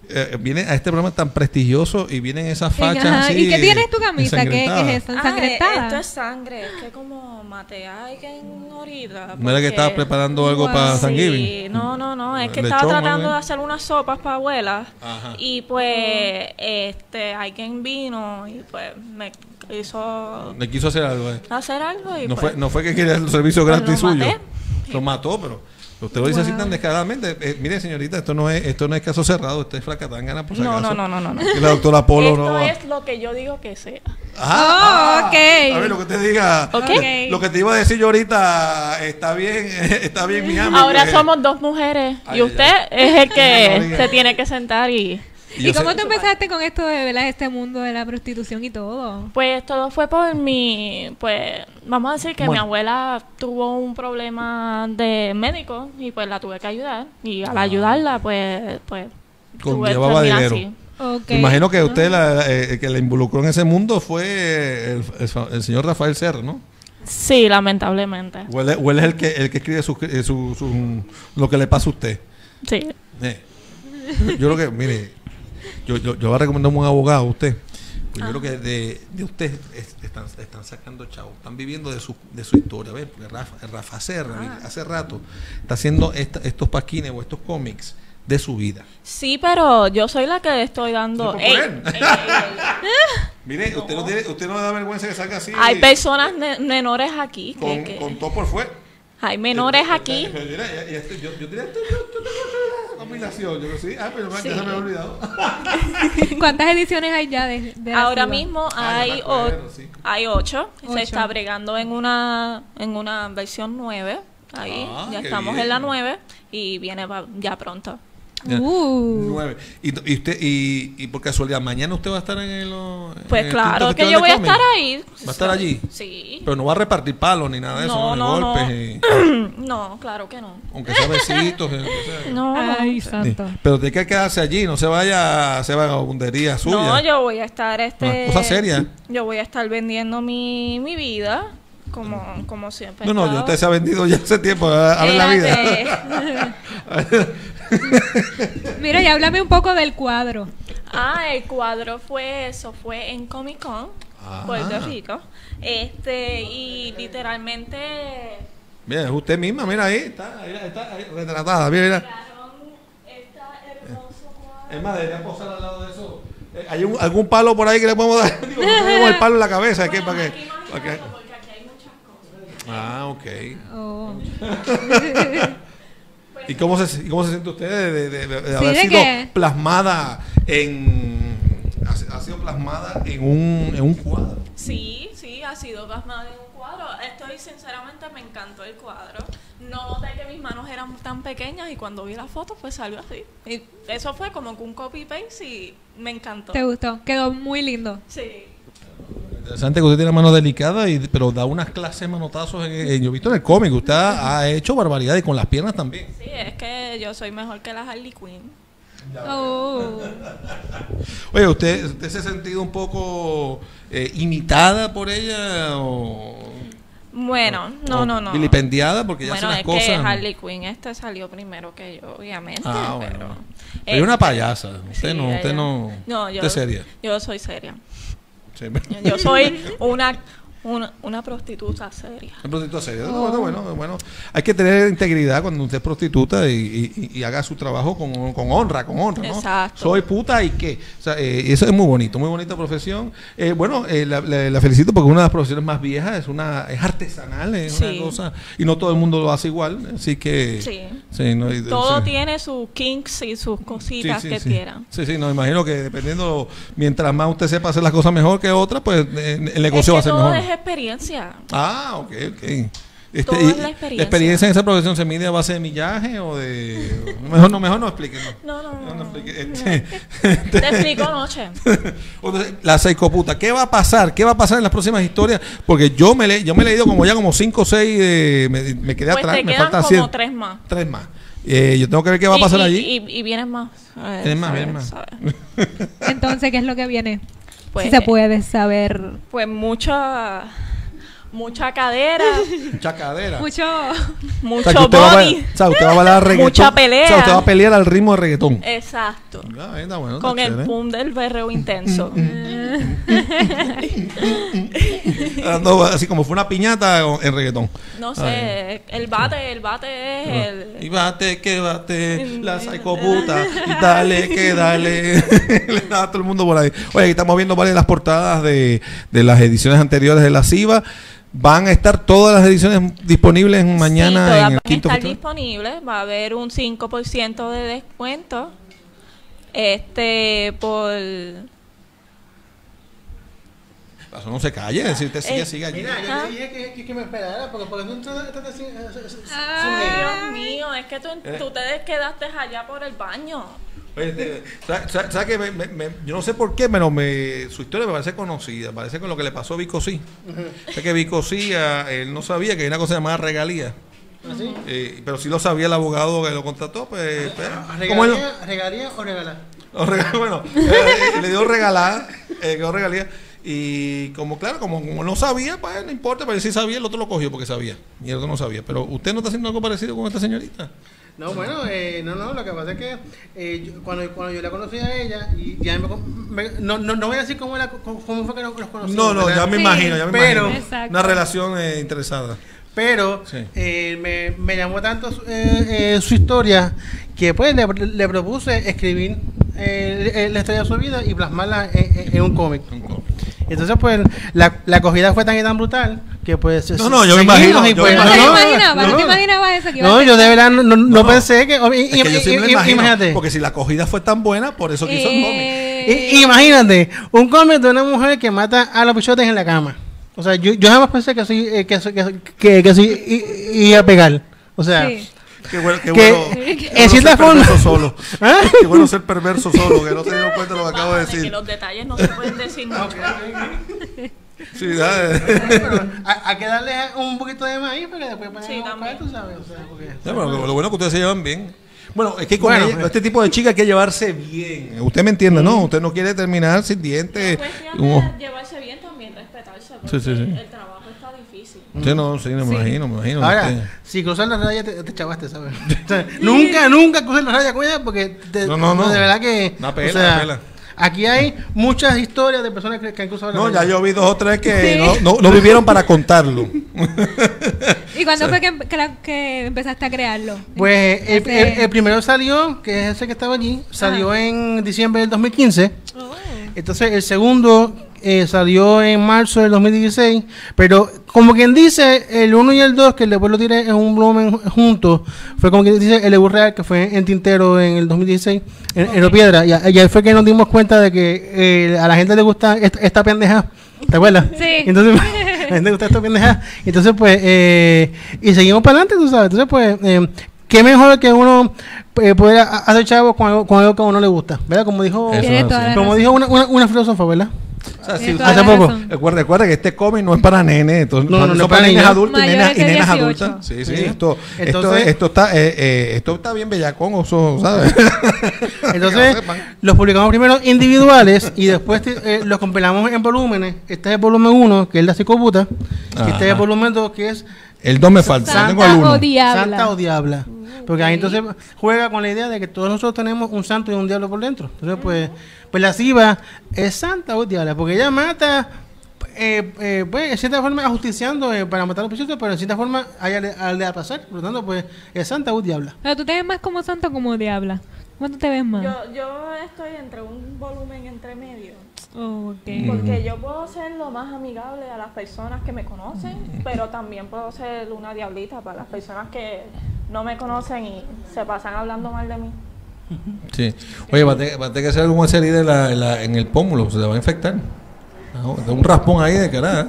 A: eh, viene a este programa tan prestigioso y viene en esas fachas
B: Ajá,
A: así...
B: ¿Y qué tienes tu camisa? ¿Qué, es eso?
D: Ah,
B: ¿Ensangrentada?
D: esto es sangre, es que como maté a alguien ahorita.
A: ¿No era que
D: porque-
A: estabas preparando algo para
D: Sí,
A: Thanksgiving?
D: no, no, no, es que
A: Lechón,
D: estaba tratando de hacer unas sopas para abuela
A: Ajá.
D: y pues este alguien vino y pues me hizo
A: Le quiso hacer algo, eh.
D: hacer algo y
A: No
D: pues,
A: fue, no fue que quería el servicio
D: Pues
A: gratis
D: lo
A: suyo. Lo mató, pero usted lo dice así tan descaradamente. Eh, mire, señorita, esto no es esto no es caso cerrado. Usted es fracatangana, por si
D: no,
A: acaso.
D: no, no, no, no, no.
A: La doctora Polo
D: Esto
A: no va.
D: es lo que yo digo que sea.
A: Ah,
B: Oh,
A: ah.
B: ok.
A: A ver, lo que te diga.
D: Ok.
A: Eh, Lo que te iba a decir yo ahorita está bien, está bien, mi amigo.
D: Ahora somos dos mujeres
A: Ay,
D: y usted es el que se tiene que sentar y
A: y
B: ¿Y
A: yo
B: cómo tú empezaste con esto de ¿verdad? este mundo de la prostitución y todo?
D: Pues todo fue por mi, pues vamos a decir que mi abuela tuvo un problema de médico y pues la tuve que ayudar y al
A: Ah.
D: ayudarla pues, pues
A: Conllevaba dinero.
B: Ok.
A: Me imagino que usted, la, eh, el que la involucró en ese mundo fue el, el fa- el señor Rafael Serra, ¿no?
D: Sí, lamentablemente.
A: O él, o él es el que, el que escribe su, eh, su- su- lo que le pasa a usted.
D: Sí.
A: Eh, Yo creo que, mire, yo, yo, yo voy a recomendar un abogado a usted. Pues. Yo creo que de, de usted es- están, están sacando chavos, están viviendo de su, de su historia. ¿ves? Porque Rafa, Rafa Serra,
D: Ah.
A: hace rato, está haciendo esta- estos paquines o estos cómics de su vida.
D: Sí, pero yo soy la que estoy dando.
A: ¿Por
D: Ey.
A: Mire, usted no, tiene, usted no le da vergüenza que salga así.
D: Hay personas menores aquí que,
A: con,
D: que-
A: con todo por fuera.
D: Hay menores aquí.
A: Mira, ya- ya estoy- yo, yo tenía combinación. Yo sí, ah, pero
D: Sí.
A: se me ha olvidado.
B: ¿Cuántas ediciones hay ya de, de la
D: Ahora mismo
A: Ah,
D: hay, o-
A: sí.
D: hay ocho.
B: Ocho.
D: Se está bregando en una en una versión nueve Ahí,
A: Ah,
D: ya estamos
A: bien.
D: en la 9 y viene ya pronto.
B: Uh.
A: Nueve. Y, y usted, y, y por casualidad, mañana usted va a estar en el. en
D: Pues
A: el
D: claro que yo voy a estar ahí.
A: ¿Va a estar allí?
D: Sí.
A: Pero no va a repartir palos ni nada de eso,
D: No,
A: ¿no?
D: no,
A: golpes, y-
D: No, claro que no.
A: aunque sea besitos. sea.
D: No, no.
B: Ay,
A: Sí.
B: santo.
A: Pero tiene que quedarse allí, no se vaya a hacer vagabundería suya.
D: No, yo voy a estar este.
A: Ah, cosa seria.
D: Yo voy a estar vendiendo mi, mi vida como, como siempre.
A: No, no, ya usted se ha vendido ya hace tiempo a, a ver la vida.
B: Mira, y háblame un poco del cuadro.
D: Ah, el cuadro fue eso, fue en Comic Con,
A: Ah.
D: Puerto Rico. Este, y literalmente
A: Mira, es usted misma, mira ahí, está, ahí, está ahí, retratada, mira, mira. Es más, debería posar al lado de eso. Eh, ¿Hay un- algún palo por ahí que le podemos dar? Digo, no tenemos el palo en la cabeza, ¿qué?
D: Bueno,
A: ¿Para
D: aquí
A: qué? ¿Para qué?
D: porque aquí hay muchas cosas.
A: Ah, ok.
B: Oh.
A: ¿Y cómo se, cómo se siente usted de, de- de- de
B: Sí,
A: haber
B: ¿de
A: sido
B: qué?
A: plasmada en... Ha, ha sido plasmada en un, en un cuadro.
D: Sí, sí, ha sido plasmado en un cuadro. Estoy sinceramente me encantó el cuadro. No noté que mis manos eran tan pequeñas y cuando vi la foto pues salió así. Y eso fue como que un copy paste y me encantó.
B: ¿Te gustó? Quedó muy lindo.
D: Sí.
A: Interesante que usted tiene mano delicada, y, pero da unas clases de manotazos. En, en- yo he visto en el cómic, usted ha, hecho barbaridades con las piernas también.
D: Sí, es que yo soy mejor que la Harley Quinn.
B: Oh.
A: Oye, ¿usted, usted se ha sentido un poco eh, imitada por ella o,
D: Bueno, no,
A: o
D: no, no.
A: vilipendiada porque ella
D: Bueno,
A: hace
D: es
A: las
D: que
A: cosas?
D: Harley Quinn este salió primero que yo, obviamente.
A: Ah,
D: pero,
A: bueno. Pero es una payasa. Usted
D: sí,
A: no, usted
D: ella-
A: no.
D: No, yo,
A: usted es seria.
D: yo soy seria. Yo soy una, una, una prostituta seria.
A: Es prostituta seria.
B: Oh.
A: Bueno, bueno, bueno. Hay que tener integridad cuando usted es prostituta y, y- y haga su trabajo con, con honra, con honra, ¿no?
D: Exacto.
A: Soy puta y qué. O sea, eh, eso es muy bonito, muy bonita profesión. Eh, bueno, eh, la, la- la felicito porque es una de las profesiones más viejas, es una es artesanal, es
D: Sí.
A: una cosa y no todo el mundo lo hace igual, así que
D: Sí.
A: sí, no,
D: Todo
A: sí.
D: tiene sus kinks y sus cositas que quieran.
A: Sí, sí, no, imagino que dependiendo, mientras más usted sepa hacer las cosas mejor que otra, pues el negocio
D: es que
A: va a ser mejor.
D: Experiencia.
A: Ah, ok, ok. Este,
D: Todo
A: y-
D: es la experiencia.
A: en esa profesión se mide a base de millaje o de...? Mejor no, mejor no explique. No,
D: No, no, no.
A: no,
D: no.
A: explique. Este-
D: Te explico anoche.
A: La psicoputa, ¿qué va a pasar? ¿Qué va a pasar en las próximas historias? Porque yo me, le, yo me he leído como ya como 5 o 6, me, me quedé
D: Pues
A: atrás,
D: te
A: me
D: quedan
A: faltan
D: como
A: 100.
D: tres más.
A: Tres más. Eh, yo tengo que ver qué va a
D: Y-
A: pasar
D: y,
A: allí.
D: Y, y vienen más. Ver,
A: Vienen más, vienen más.
B: Entonces, ¿qué es lo que viene?
D: Pues,
B: si se puede saber.
D: Pues mucha, mucha cadera.
B: Mucho.
A: O
D: mucho
A: sea, va,
D: body.
A: o sea, usted va a bailar reggaetón.
D: Mucha pelea.
A: O sea, usted va a pelear al ritmo de reggaetón.
D: Exacto.
A: Ah, bueno,
D: Con el boom del berreo intenso.
A: Dando así como fue una piñata en reggaetón.
D: No
A: Ay.
D: sé, el bate, el bate es el...
A: Y bate, que bate, la psicoputa, y dale, que dale. Le da a todo el mundo por ahí. Oye, aquí estamos viendo varias de las portadas de, de las ediciones anteriores de la CIVA. Van a estar todas las ediciones disponibles
D: Sí,
A: mañana
D: todas
A: en
D: van
A: el
D: a
A: quinto
D: estar
A: festival.
D: disponibles. Va a haber un 5% de descuento. Este, por...
A: Eso no se calle, si usted sigue,
D: Eh,
A: sigue allí.
E: Mira, yo te dije que, que, que me esperara, porque por eso estás estás así. eh, eh, eh,
B: Ah.
D: Dios mío, es que tú,
A: Eh.
D: tú te quedaste allá por el baño.
A: ¿Sabes qué? Me- me- me- yo no sé por qué, pero me, su historia me parece conocida. Parece con lo que le pasó a Vico sí. Es que Vico sí, ah, él no sabía que hay una cosa llamada regalía.
E: ¿Así?
A: Eh, pero sí lo sabía el abogado que lo contrató, pues... pues, ¿cómo él
E: ¿Regalía, regalía o regalar?
A: o bueno, eh, le dio regalada, eh, quedó regalía. Y como, claro, como, como no sabía, pues no importa, pero sí sabía, el otro lo cogió porque sabía. Y el otro no sabía. Pero usted no está haciendo algo parecido con esta señorita.
E: No, bueno, eh, no, no, lo que pasa es que eh, yo- cuando, cuando yo la conocí a ella, y ya me, me- no, no, no voy a decir cómo, la, cómo, cómo fue que nos conocimos.
A: No, no,
E: ¿verdad?
A: ya me
B: Sí.
A: imagino, ya me
E: Pero-
A: imagino.
B: Exacto.
A: Una relación eh, interesada.
E: Pero
A: Sí.
E: eh, me, me llamó tanto su- eh, eh, su historia que pues le, le propuse escribir la historia de su vida y plasmarla en, en- en un cómic. Entonces pues la, la acogida fue tan y tan brutal que pues...
A: No, no, yo me imagino, yo
E: pues,
A: me
B: ¿No te imaginabas? ¿No,
E: no,
B: te imaginabas eso? Que
E: No, yo de verdad no, no- no
A: No, no.
E: pensé que... y-
A: Es que yo
E: y-
A: sí me lo
E: y-
A: imagino.
E: Imagínate.
A: Porque si la acogida fue tan buena, por eso quiso el cómic.
B: Eh,
E: imagínate, un cómic de una mujer que mata a los bichotes en la cama. O sea, yo, yo jamás pensé que soy, eh, que, soy- que, que, que soy iba a pegar. O sea,
B: Sí.
A: Qué bueno, qué
E: Que-
A: bueno.
B: en
A: qué bueno ser
E: forma-
A: perverso solo.
E: ¿Ah?
A: Qué bueno ser perverso solo, que no se dio cuenta de lo que acabo de
D: Bájale, que
A: decir.
D: los detalles no se pueden decir mucho.
A: Sí, dale.
E: pero hay, que darle un poquito de maíz para que después puedan
D: Sí, también.
E: tú sabes. O sea, porque-
A: Ya, pero lo, lo bueno es que ustedes se llevan bien. Bueno, es que con
E: Bueno,
A: ella-
E: pues.
A: este tipo de chicas hay que llevarse bien. Usted me entiende, ¿no? Usted no quiere terminar sin dientes.
D: cuestión
A: un ojo.
D: de llevarse bien también, respetarse,
A: Sí, sí, sí.
D: el trabajo.
A: Sí, no, sí, me imagino, me imagino.
E: Ahora,
A: usted.
E: si cruzas la raya te, te chavaste, ¿sabes? O sea, nunca, nunca cruces la raya con ella porque te-
A: No, no, no.
E: de verdad que...
A: Una pela,
E: o sea,
A: una pela.
E: Aquí hay muchas historias de personas que, que han cruzado la
A: No,
E: raya.
A: ya yo vi dos o tres que
B: Sí.
A: no, no, no vivieron para contarlo.
B: ¿Y cuándo fue que, em- que que empezaste a crearlo?
E: Pues el, el- el primero salió, que es ese que estaba allí, salió en diciembre del 2015.
B: Oh.
E: Entonces el segundo eh, salió en marzo del 2016, pero como quien dice, el 1 y el 2, que después lo tiré en un volumen ju- juntos, fue como quien dice el Ebu Real, que fue en Tintero en el 2016, en, en Río Piedra. Y, y ahí fue que nos dimos cuenta de que eh, a la gente le gusta esta, esta pendeja. ¿Te acuerdas?
B: Sí.
E: Entonces, a la gente le gusta esta pendeja. Entonces, pues, eh, y seguimos para adelante, tú sabes. Entonces, pues, eh, qué mejor que uno eh, poder hacer chavos con algo, con algo que a uno le gusta, ¿verdad? Como dijo, como
B: razón.
E: dijo una, una, una filósofa, ¿verdad?
A: O sea, si
E: Hace poco.
A: Recuerda, recuerda que este cómic no es para nenes, entonces,
E: No, no, no,
A: eso
E: no
A: es para nenes
E: niños.
A: adultos y nenas, y nenas
B: 18.
A: adultas. Sí, sí,
E: Sí.
A: esto,
E: Entonces-
A: esto, esto está, eh, eh, esto está bien bellacón, oso, ¿sabes?
E: Entonces, los publicamos primero individuales y después eh, los compilamos en volúmenes. Este es el volumen 1, que es la psicoputa. Y este es el volumen 2, que es
A: el dos me falta, yo tengo el
B: Santa
A: uno.
B: o Diabla.
E: Santa o Diabla. Porque ahí entonces juega con la idea de que todos nosotros tenemos un santo y un diablo por dentro. Entonces, pues, pues la Siva es santa o diabla, porque ella mata, eh, eh, pues, en cierta forma, ajusticiando eh, para matar a los pechos, pero en cierta forma a ella le, a le pasar. Por lo tanto, pues, es santa o diabla.
B: Pero tú te ves más como santa o como diabla. ¿Cómo tú te ves más?
D: Yo, yo estoy entre un volumen entre medio.
B: Oh, ok.
D: Porque yo puedo ser lo más amigable a las personas que me conocen, pero también puedo ser una diablita para las personas que no me conocen y se pasan hablando mal de mí.
A: Sí. Oye, va a tener, va a tener que hacer alguna serie de la, en la- en el pómulo, se te va a infectar. Ah, de un raspón ahí de cara.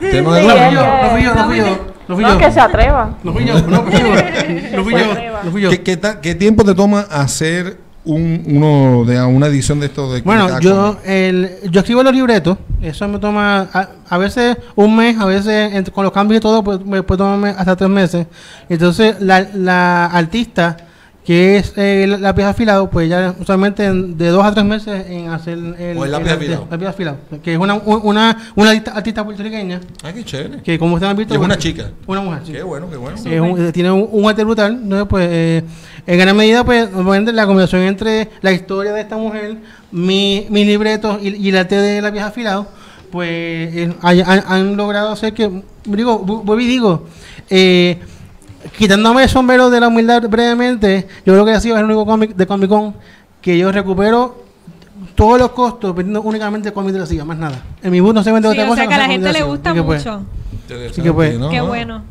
A: Usted no es
D: Sí,
E: No
A: la-
E: fui yo, no fui yo, no fui yo. No fui
D: No,
E: yo.
D: que se atreva.
E: No fui yo, no fui yo. No fui yo. No fui yo.
A: ¿Qué, qué, ta- qué tiempo te toma hacer un, uno de una edición de esto de
E: Bueno, yo el, yo escribo los libretos, eso me toma a, a veces un mes, a veces entre- con los cambios y todo, pues me puede tomarme hasta tres meses. Entonces la, la artista, que es eh, el lápiz afilado, pues ya usualmente en- de dos a tres meses en hacer el,
A: ¿O el lápiz afilado?
E: lápiz afilado, que es una, una, una artista, artista puertorriqueña,
A: Ah, qué chévere.
E: que como ustedes han visto...
A: Y es una
E: bueno,
A: chica.
E: Una mujer, sí.
A: Qué bueno, qué bueno.
E: Es un- tiene un, un arte brutal, entonces pues eh, en gran medida pues la combinación entre la historia de esta mujer, mi, mis libretos y, y el arte de la vieja afilado, pues eh, hay- han, han logrado hacer que, digo, vu- vuelvo y digo, eh, quitándome el sombrero de la humildad brevemente, yo creo que ha sido el único cómic de Comic Con que yo recupero todos los costos vendiendo únicamente cómics de la silla, más nada. En mi bus no se vende
B: Sí,
E: otra
B: o
E: cosa.
B: sea que a la gente le
E: así.
B: gusta
E: Así que, pues,
B: mucho.
A: Interesante,
E: que pues,
A: ¿no?
B: Qué
A: No.
B: bueno.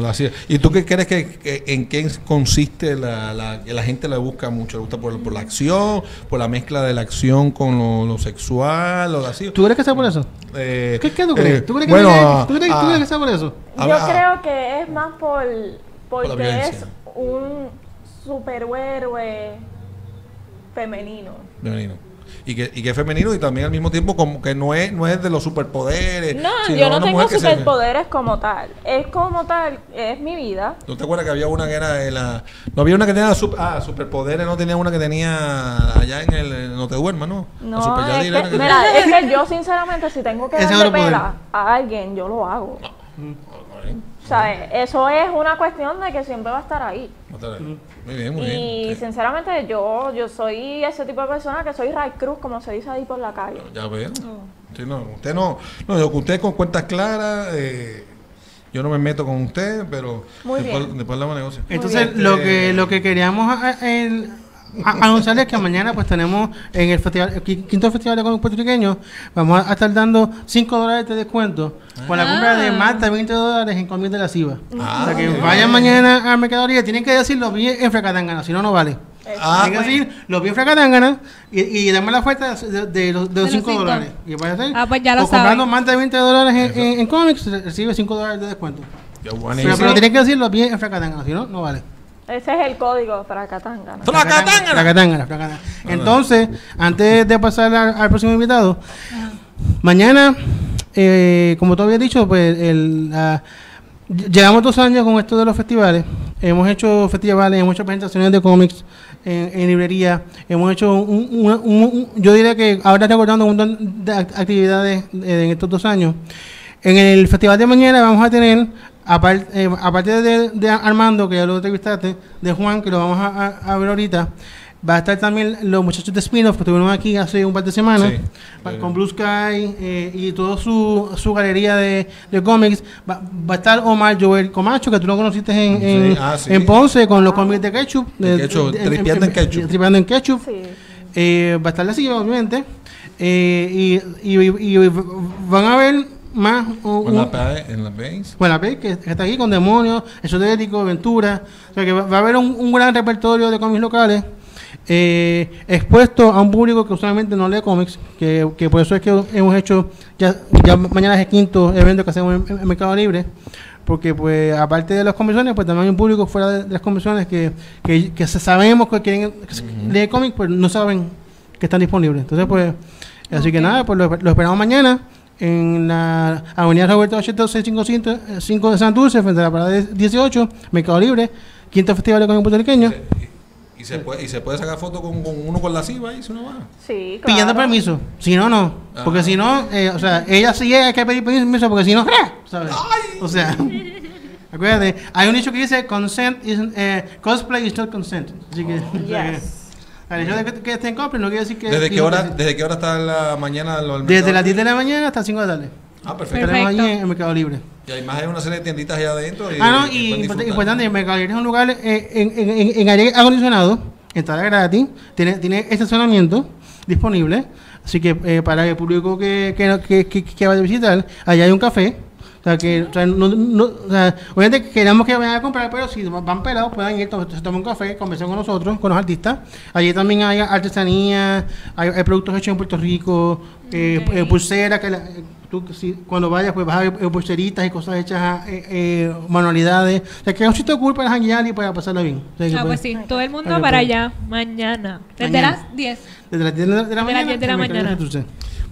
A: La- la. ¿Y tú qué crees que, que- en qué consiste la, la, que la gente le busca mucho? ¿Le gusta por, por la acción, por la mezcla de la acción con lo, lo sexual o así?
E: ¿Tú crees que sea por eso?
A: Eh,
E: ¿Qué, qué tú
A: eh,
E: crees? ¿Tú crees que,
A: bueno,
E: tiene- ¿tú crees, tú
A: ah,
E: crees que sea por eso?
A: A
D: Yo
A: ah.
D: creo que es más por
A: Por la
D: porque es un superhéroe femenino.
A: femenino. Y que, y que es femenino y también al mismo tiempo como que no es, no es de los superpoderes.
D: No,
A: sino
D: yo no
A: una
D: tengo
A: se-
D: superpoderes como tal. Es como tal, es mi vida.
A: ¿No te acuerdas que había una que era de la... No había una que tenía sup- ah, superpoderes, no tenía una que tenía allá en el... No te duermas, ¿no?
D: No,
A: Super
D: es que,
A: que-
D: mira, es que yo sinceramente si tengo que darle pela a alguien, yo lo hago. O sea, eso es una cuestión de que siempre va a estar ahí.
A: Muy bien, muy
D: Y
A: bien.
D: sinceramente yo yo soy ese tipo de persona que soy Ray Cruz, como se dice ahí por la calle.
A: Ya veo. Sí, no, usted no... No, yo con usted con cuentas claras... eh, yo no me meto con usted, pero
D: Muy
A: después,
D: bien.
A: después hablamos negocio.
E: Entonces, lo que lo que queríamos a- a- el- a- anunciar es que mañana pues tenemos en el festival el quinto festival de cómic puertorriqueño vamos a estar dando 5 dólares de descuento por la compra de más de 20 dólares en cómics de la CIVA.
A: Ah,
E: o sea que vayan mañana a Mercadería, tienen que decirlo bien en Fracatangana, si no, no vale.
A: Ah,
E: Tienen que decir lo bien Fracatangana y, y darme la oferta de, de los, de los
B: los
E: 5
B: cinco.
E: dólares. Y vaya a ser,
B: Ah, pues ya lo
E: o comprando
B: saben.
E: más de 20 dólares en, en- en cómics, recibe 5 dólares de descuento. Pero, pero tienes que decirlo bien en Fracatanga, si no, no vale.
D: Ese es el código.
A: ¡Fracatanga!
E: Fracatanga, Fracatanga. Entonces, antes de pasar al, al próximo invitado, mañana, eh, como tú habías dicho, pues el, la- llevamos dos años con esto de los festivales. Hemos hecho festivales, hemos hecho presentaciones de cómics en, en librería. Hemos hecho, un, un- un- yo diría que ahora recordando un montón de act- actividades eh, en estos dos años. En el festival de mañana vamos a tener, apar- eh, aparte de, de Armando, que ya lo entrevistaste, de Juan, que lo vamos a, a- a ver ahorita, va a estar también los muchachos de Spinoff, que estuvieron aquí hace un par de semanas,
A: Sí.
E: con Blue Sky eh, y toda su, su galería de, de cómics. Va, va a estar Omar Joel Comacho, que tú lo conociste en,
A: Sí,
E: en,
A: ah, sí.
E: en Ponce, con los cómics de Ketchup.
A: De Ketchup, tripeando en Ketchup.
E: Tripeando en Ketchup.
D: Sí.
E: Eh, va a estar la silla, obviamente. Eh, y, y, y- y van a ver más. un-
A: En la,
E: un-
A: pa- en la base.
E: bueno, ve que que está aquí con demonios, esotérico, aventura. O sea que va, va a haber un, un gran repertorio de cómics locales eh, expuesto a un público que usualmente no lee cómics, que, que por eso es que hemos hecho, ya, ya mañana es el quinto evento que hacemos en, en Mercado Libre, porque pues aparte de las convenciones, pues también hay un público fuera de, de las convenciones que, que, que sabemos que quieren que leer cómics, pues no saben que están disponibles. Entonces pues, así que nada, pues lo, lo esperamos mañana en la avenida Roberto H. 655 5 de Santurce, frente a la parada 18, Mercado Libre, quinto festival de cómic puertorriqueño.
A: Y, y se puede, y se puede sacar foto con, con uno con la ciba ahí si uno va.
D: Sí, claro.
E: Pidiendo permiso, si no, no. Porque
A: Ah.
E: si no, eh, o sea, ella sí hay que pedir permiso porque si no, ¡ah! ¿sabes? O sea, acuérdate, hay un dicho que dice consent is, eh, cosplay is not consent. Así que, o sea que,
D: Yes.
E: Que, estén no quiere decir que.
A: ¿Desde qué hora, desde qué hora está la mañana? lo-
E: Desde las 10 de la mañana hasta las 5 de la tarde.
A: Ah, perfecto.
B: Perfecto.
E: allí en el Mercado Libre.
A: Y además hay una serie de tienditas allá adentro. Y,
E: Ah, no,
A: y
E: importante, el Mercado Libre es un lugar eh, en, en, en, en aire acondicionado, entrada gratis, tiene, tiene estacionamiento disponible, así que eh, para el público que, que, que, que, que va a visitar, allá hay un café. O sea, que, o sea, no, no- o sea, obviamente queremos que vayan a comprar, pero si van pelados, puedan ir, se toman un café, conversen con nosotros, con los artistas. Allí también hay artesanía, hay, hay productos hechos en Puerto Rico, eh,
B: Ok.
E: eh, pulseras, que la- eh, tú si- cuando vayas pues vas a ver eh, pulseritas y cosas hechas a eh, eh, manualidades. O sea, que es un sitio cool para janguear y para pasarla bien. O sea,
B: Ah,
E: pues,
B: pues sí, todo el mundo para allá mañana. Desde
E: Mañana.
B: las 10.
E: Desde las 10 de la, de la
B: Desde las
E: mañana.
B: 10 de la mañana.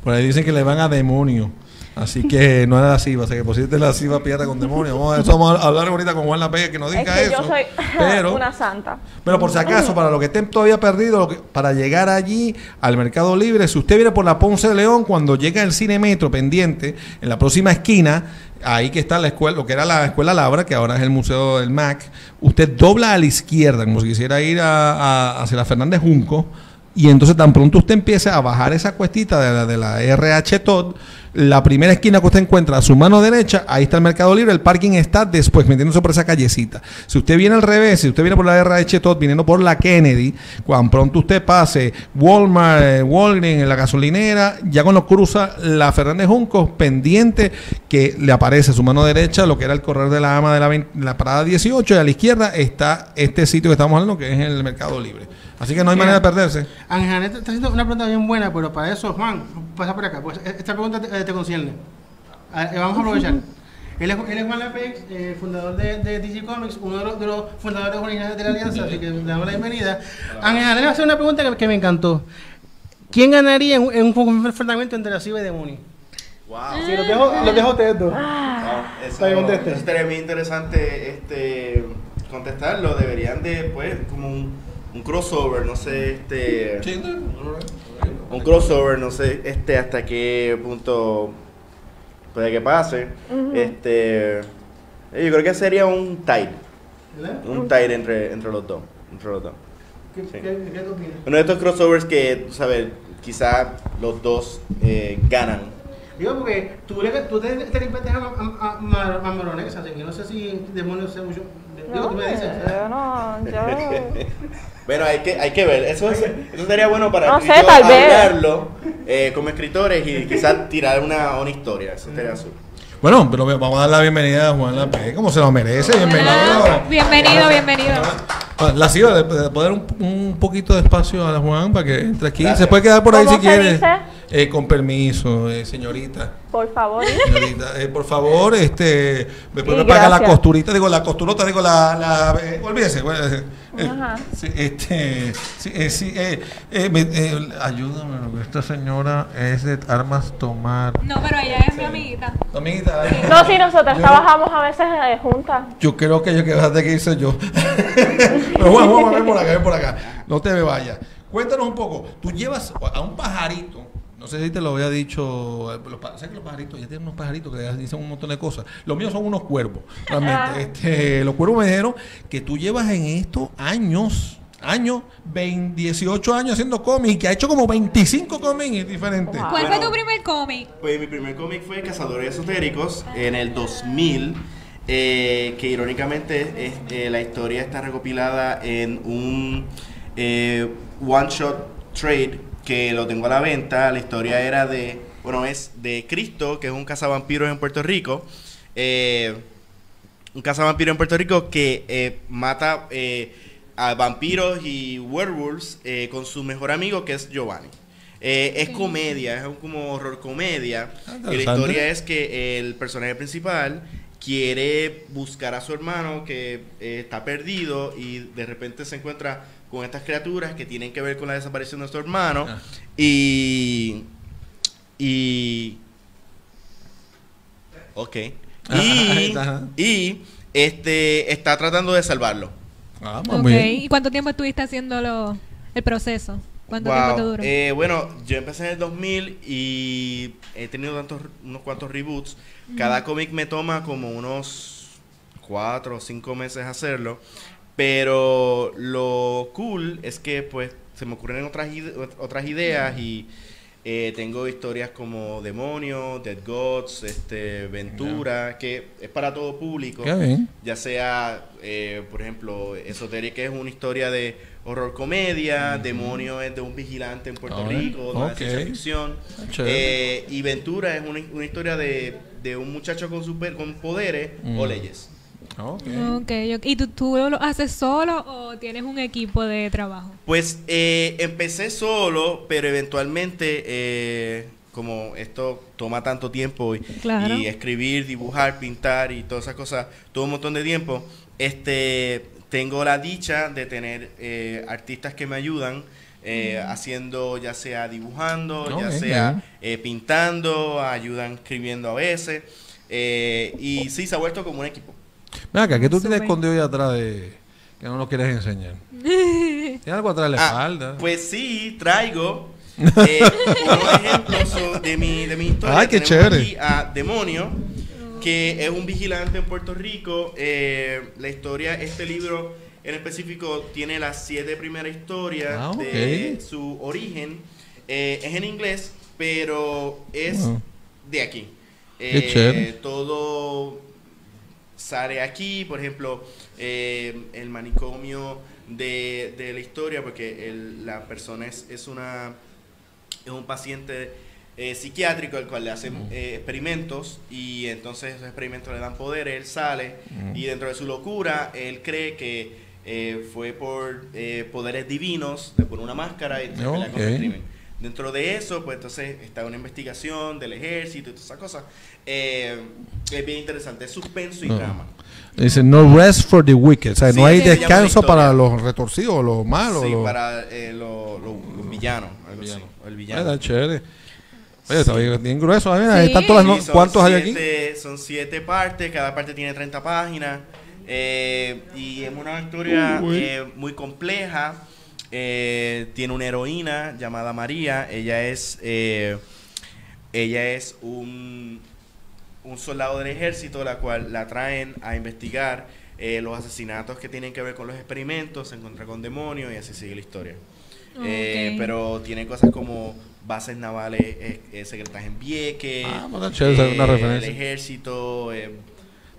A: Por ahí dicen que le van a demonio. Así que no era la ciba. O sea, que pusiste la ciba pirata con demonio. Vamos a, eso vamos a hablar ahorita con Juan La Pega que nos
D: Es
A: diga
D: que
A: eso.
D: yo soy
A: pero,
D: una santa.
A: pero por si acaso, para los que estén todavía perdidos, lo que- para llegar allí al Mercado Libre, si usted viene por la Ponce de León, cuando llega el Cine Metro pendiente, en la próxima esquina, ahí que está la escuela, lo que era la Escuela Labra, que ahora es el Museo del MAC, usted dobla a la izquierda, como si quisiera ir a, a- hacia la Fernández Junco, y entonces tan pronto usted empiece a bajar esa cuestita de la, de la RH TOD, la primera esquina que usted encuentra a su mano derecha, ahí está el Mercado Libre, el parking está después, metiéndose por esa callecita. Si usted viene al revés, si usted viene por la RH TOD, viniendo por la Kennedy, cuando pronto usted pase Walmart, eh, Walgreens, en la gasolinera, ya cuando cruza la Fernández Juncos, pendiente que le aparece a su mano derecha lo que era el correr de la ama de la, vein- la parada 18 y a la izquierda está este sitio que estamos hablando que es el Mercado Libre. Así que no hay
E: Mira.
A: manera de perderse.
E: Ángel Janet está haciendo una pregunta bien buena, pero para eso, Juan, pasa por acá. Pues e- esta pregunta te, eh, te concierne. A- vamos a aprovechar. Él es, él es Juan Lapex, eh, fundador de, de DC Comics, uno de los, de los fundadores originales de la alianza, así que le damos la bienvenida. Ángel Janet va a hacer una pregunta que, que me encantó. ¿Quién ganaría en, un- en un enfrentamiento entre la Ciba y Demoni?
F: Wow.
E: Sí, los dejo, los dejo a ustedes dos.
F: No, eso, estaría muy interesante este, contestarlo. Deberían de, pues, como un, un crossover, no sé, este, un crossover, no sé, este, hasta qué punto puede que pase. Este, yo creo que sería un tie,
E: ¿Verdad?
F: un tie entre, entre los dos, entre los dos.
E: ¿Qué,
F: Sí.
E: qué?
F: Uno de estos crossovers que, tú sabes, quizá los dos eh, ganan.
E: Digo, porque tú, le, tú te, te limpiaste a, a, a, a, a Moronex, así que no sé si demonios sé mucho. Digo,
D: No,
E: tú me dices.
D: yo no, yo...
F: Bueno, hay que, hay que ver. Eso, es- eso sería bueno para
D: No sé, tal vez.
F: hablarlo eh, como escritores y quizás tirar una, una historia. Eso sería azul.
A: Bueno, pero vamos a dar la bienvenida a Juan Lape, como se lo merece. Bienvenido.
B: Ah, bienvenido, bienvenido.
A: La ciudad, de, de poder un, un poquito de espacio a la Juan para que entre aquí. Se puede quedar por ahí
D: ¿Cómo
A: si quiere.
D: dice?
A: Eh, con permiso, eh, señorita.
D: Por favor.
A: Señorita, eh, por favor, este, me puede
D: Sí,
A: pagar la costurita, digo la costurota, digo la, la eh, olvídese, eh, eh,
D: Ajá.
A: sí, este, sí, eh, sí, eh, eh, me- eh, ayúdame, porque esta señora es de armas tomar.
B: No, pero ella es mi amiguita.
A: Amiguita,
D: No, sí, nosotras
A: Yo-
D: trabajamos a veces eh, juntas.
A: Yo creo que yo que vas que irse yo. Pero bueno, vamos a ver por acá, ven por acá. No te me vayas. Cuéntanos un poco. Tú llevas a un pajarito. No sé si te lo había dicho. eh, Los, ¿Sabes que los pajaritos ya tienen unos pajaritos que dicen un montón de cosas? Los míos son unos cuervos. Realmente. Este, los cuervos me dijeron que tú llevas en estos años. Años, 20, 18 años haciendo cómics, que ha hecho como 25 cómics diferentes.
D: Wow.
B: ¿Cuál fue tu primer cómic?
F: Pues mi primer cómic fue Cazadores Esotéricos en el 2000, eh, que irónicamente es- eh, la historia está recopilada en un eh, one shot trade que lo tengo a la venta. La historia era de, bueno, es de Cristo, que es un cazavampiros en Puerto Rico. Eh, un cazavampiro en Puerto Rico que eh, mata eh, a vampiros y werewolves eh, con su mejor amigo que es Giovanni. Es comedia, es un como horror comedia.
A: Ah,
F: y la historia es que el personaje principal quiere buscar a su hermano que está perdido y de repente se encuentra con estas criaturas que tienen que ver con la desaparición de su hermano
A: Ah.
F: y y ok
A: Ajá,
F: y, y este está tratando de salvarlo
A: Ah, muy bien.
B: ¿Y cuánto tiempo estuviste haciendo lo- el proceso? ¿Cuánto
F: Wow.
B: tiempo te duró?
F: Eh, bueno, yo empecé en el 2000 y he tenido tantos, unos cuantos reboots. Cada cómic me toma como unos cuatro o cinco meses hacerlo. Pero lo cool es que pues se me ocurren otras, ide- otras ideas y eh, tengo historias como Demonio, Dead Gods, este, Ventura, que es para todo público ya sea, eh, por ejemplo, Esoteric es una historia de horror comedia, Demonio es de un vigilante en Puerto Rico, no
A: ok.
F: es ciencia ficción,
A: Chévere.
F: Eh, y Ventura es una, una historia de, de un muchacho con super, con poderes
A: Mm.
F: o leyes.
A: Ok.
B: Ok, ok. ¿Y tú, tú lo haces solo o tienes un equipo de trabajo?
F: Pues eh, empecé solo, pero eventualmente, eh, como esto toma tanto tiempo y,
B: Claro.
F: y escribir, dibujar, pintar y todas esas cosas, todo un montón de tiempo, este, tengo la dicha de tener eh, artistas que me ayudan. eh, haciendo ya sea dibujando, ya sea eh, pintando, ayudan escribiendo a veces eh, y sí se ha vuelto como un equipo.
A: Ven acá, ¿qué tú tienes escondido ahí atrás de que no nos quieres enseñar? ¿Tienes algo atrás de la
F: Ah,
A: espalda?
F: Pues sí, traigo eh, unos ejemplos de mi, de mi historia.
A: Ay, qué
F: Tenemos
A: chévere.
F: aquí a Demonio, que es un vigilante en Puerto Rico. Eh, la historia, este libro en específico, tiene las siete primeras historias
A: Ah,
F: de su origen. Eh, es en inglés, pero es
A: Wow.
F: de aquí.
A: Qué
F: Eh,
A: chévere.
F: todo sale aquí, por ejemplo, eh, el manicomio de, de la historia, porque el- la persona es, es una es un paciente eh, psiquiátrico al cual le hacen eh, experimentos y entonces esos experimentos le dan poderes, él sale y dentro de su locura él cree que eh, fue por eh, poderes divinos, le pone una máscara y entonces pelea contra el crimen. Dentro de eso, pues entonces está una investigación del ejército y todas esas cosas. Eh, es bien interesante, es suspenso y
A: No.
F: drama.
A: Dice, no rest for the wicked. O sea,
F: Sí,
A: no hay descanso para los retorcidos, los malos.
F: sí,
A: los...
F: para eh, lo- lo- los villanos, así, el
A: Ah,
F: villano.
A: está chévere. Oye, está bien, bien grueso. Mira, ahí
B: Sí.
A: están todas las
F: Sí,
A: no-
F: son
A: ¿Cuántos hay aquí?
F: siete- Son siete partes, cada parte tiene 30 páginas. eh, y es una historia
A: Uy.
F: eh, muy compleja. Eh, tiene una heroína llamada María. Ella es, eh, ella es un, un soldado del ejército, la cual la traen a investigar eh, los asesinatos que tienen que ver con los experimentos. Se encuentra con demonios y así sigue la historia. Eh,
B: Ok.
F: pero tiene cosas como bases navales eh, eh, secretas en Vieques,
A: Ah,
F: el ejército, eh,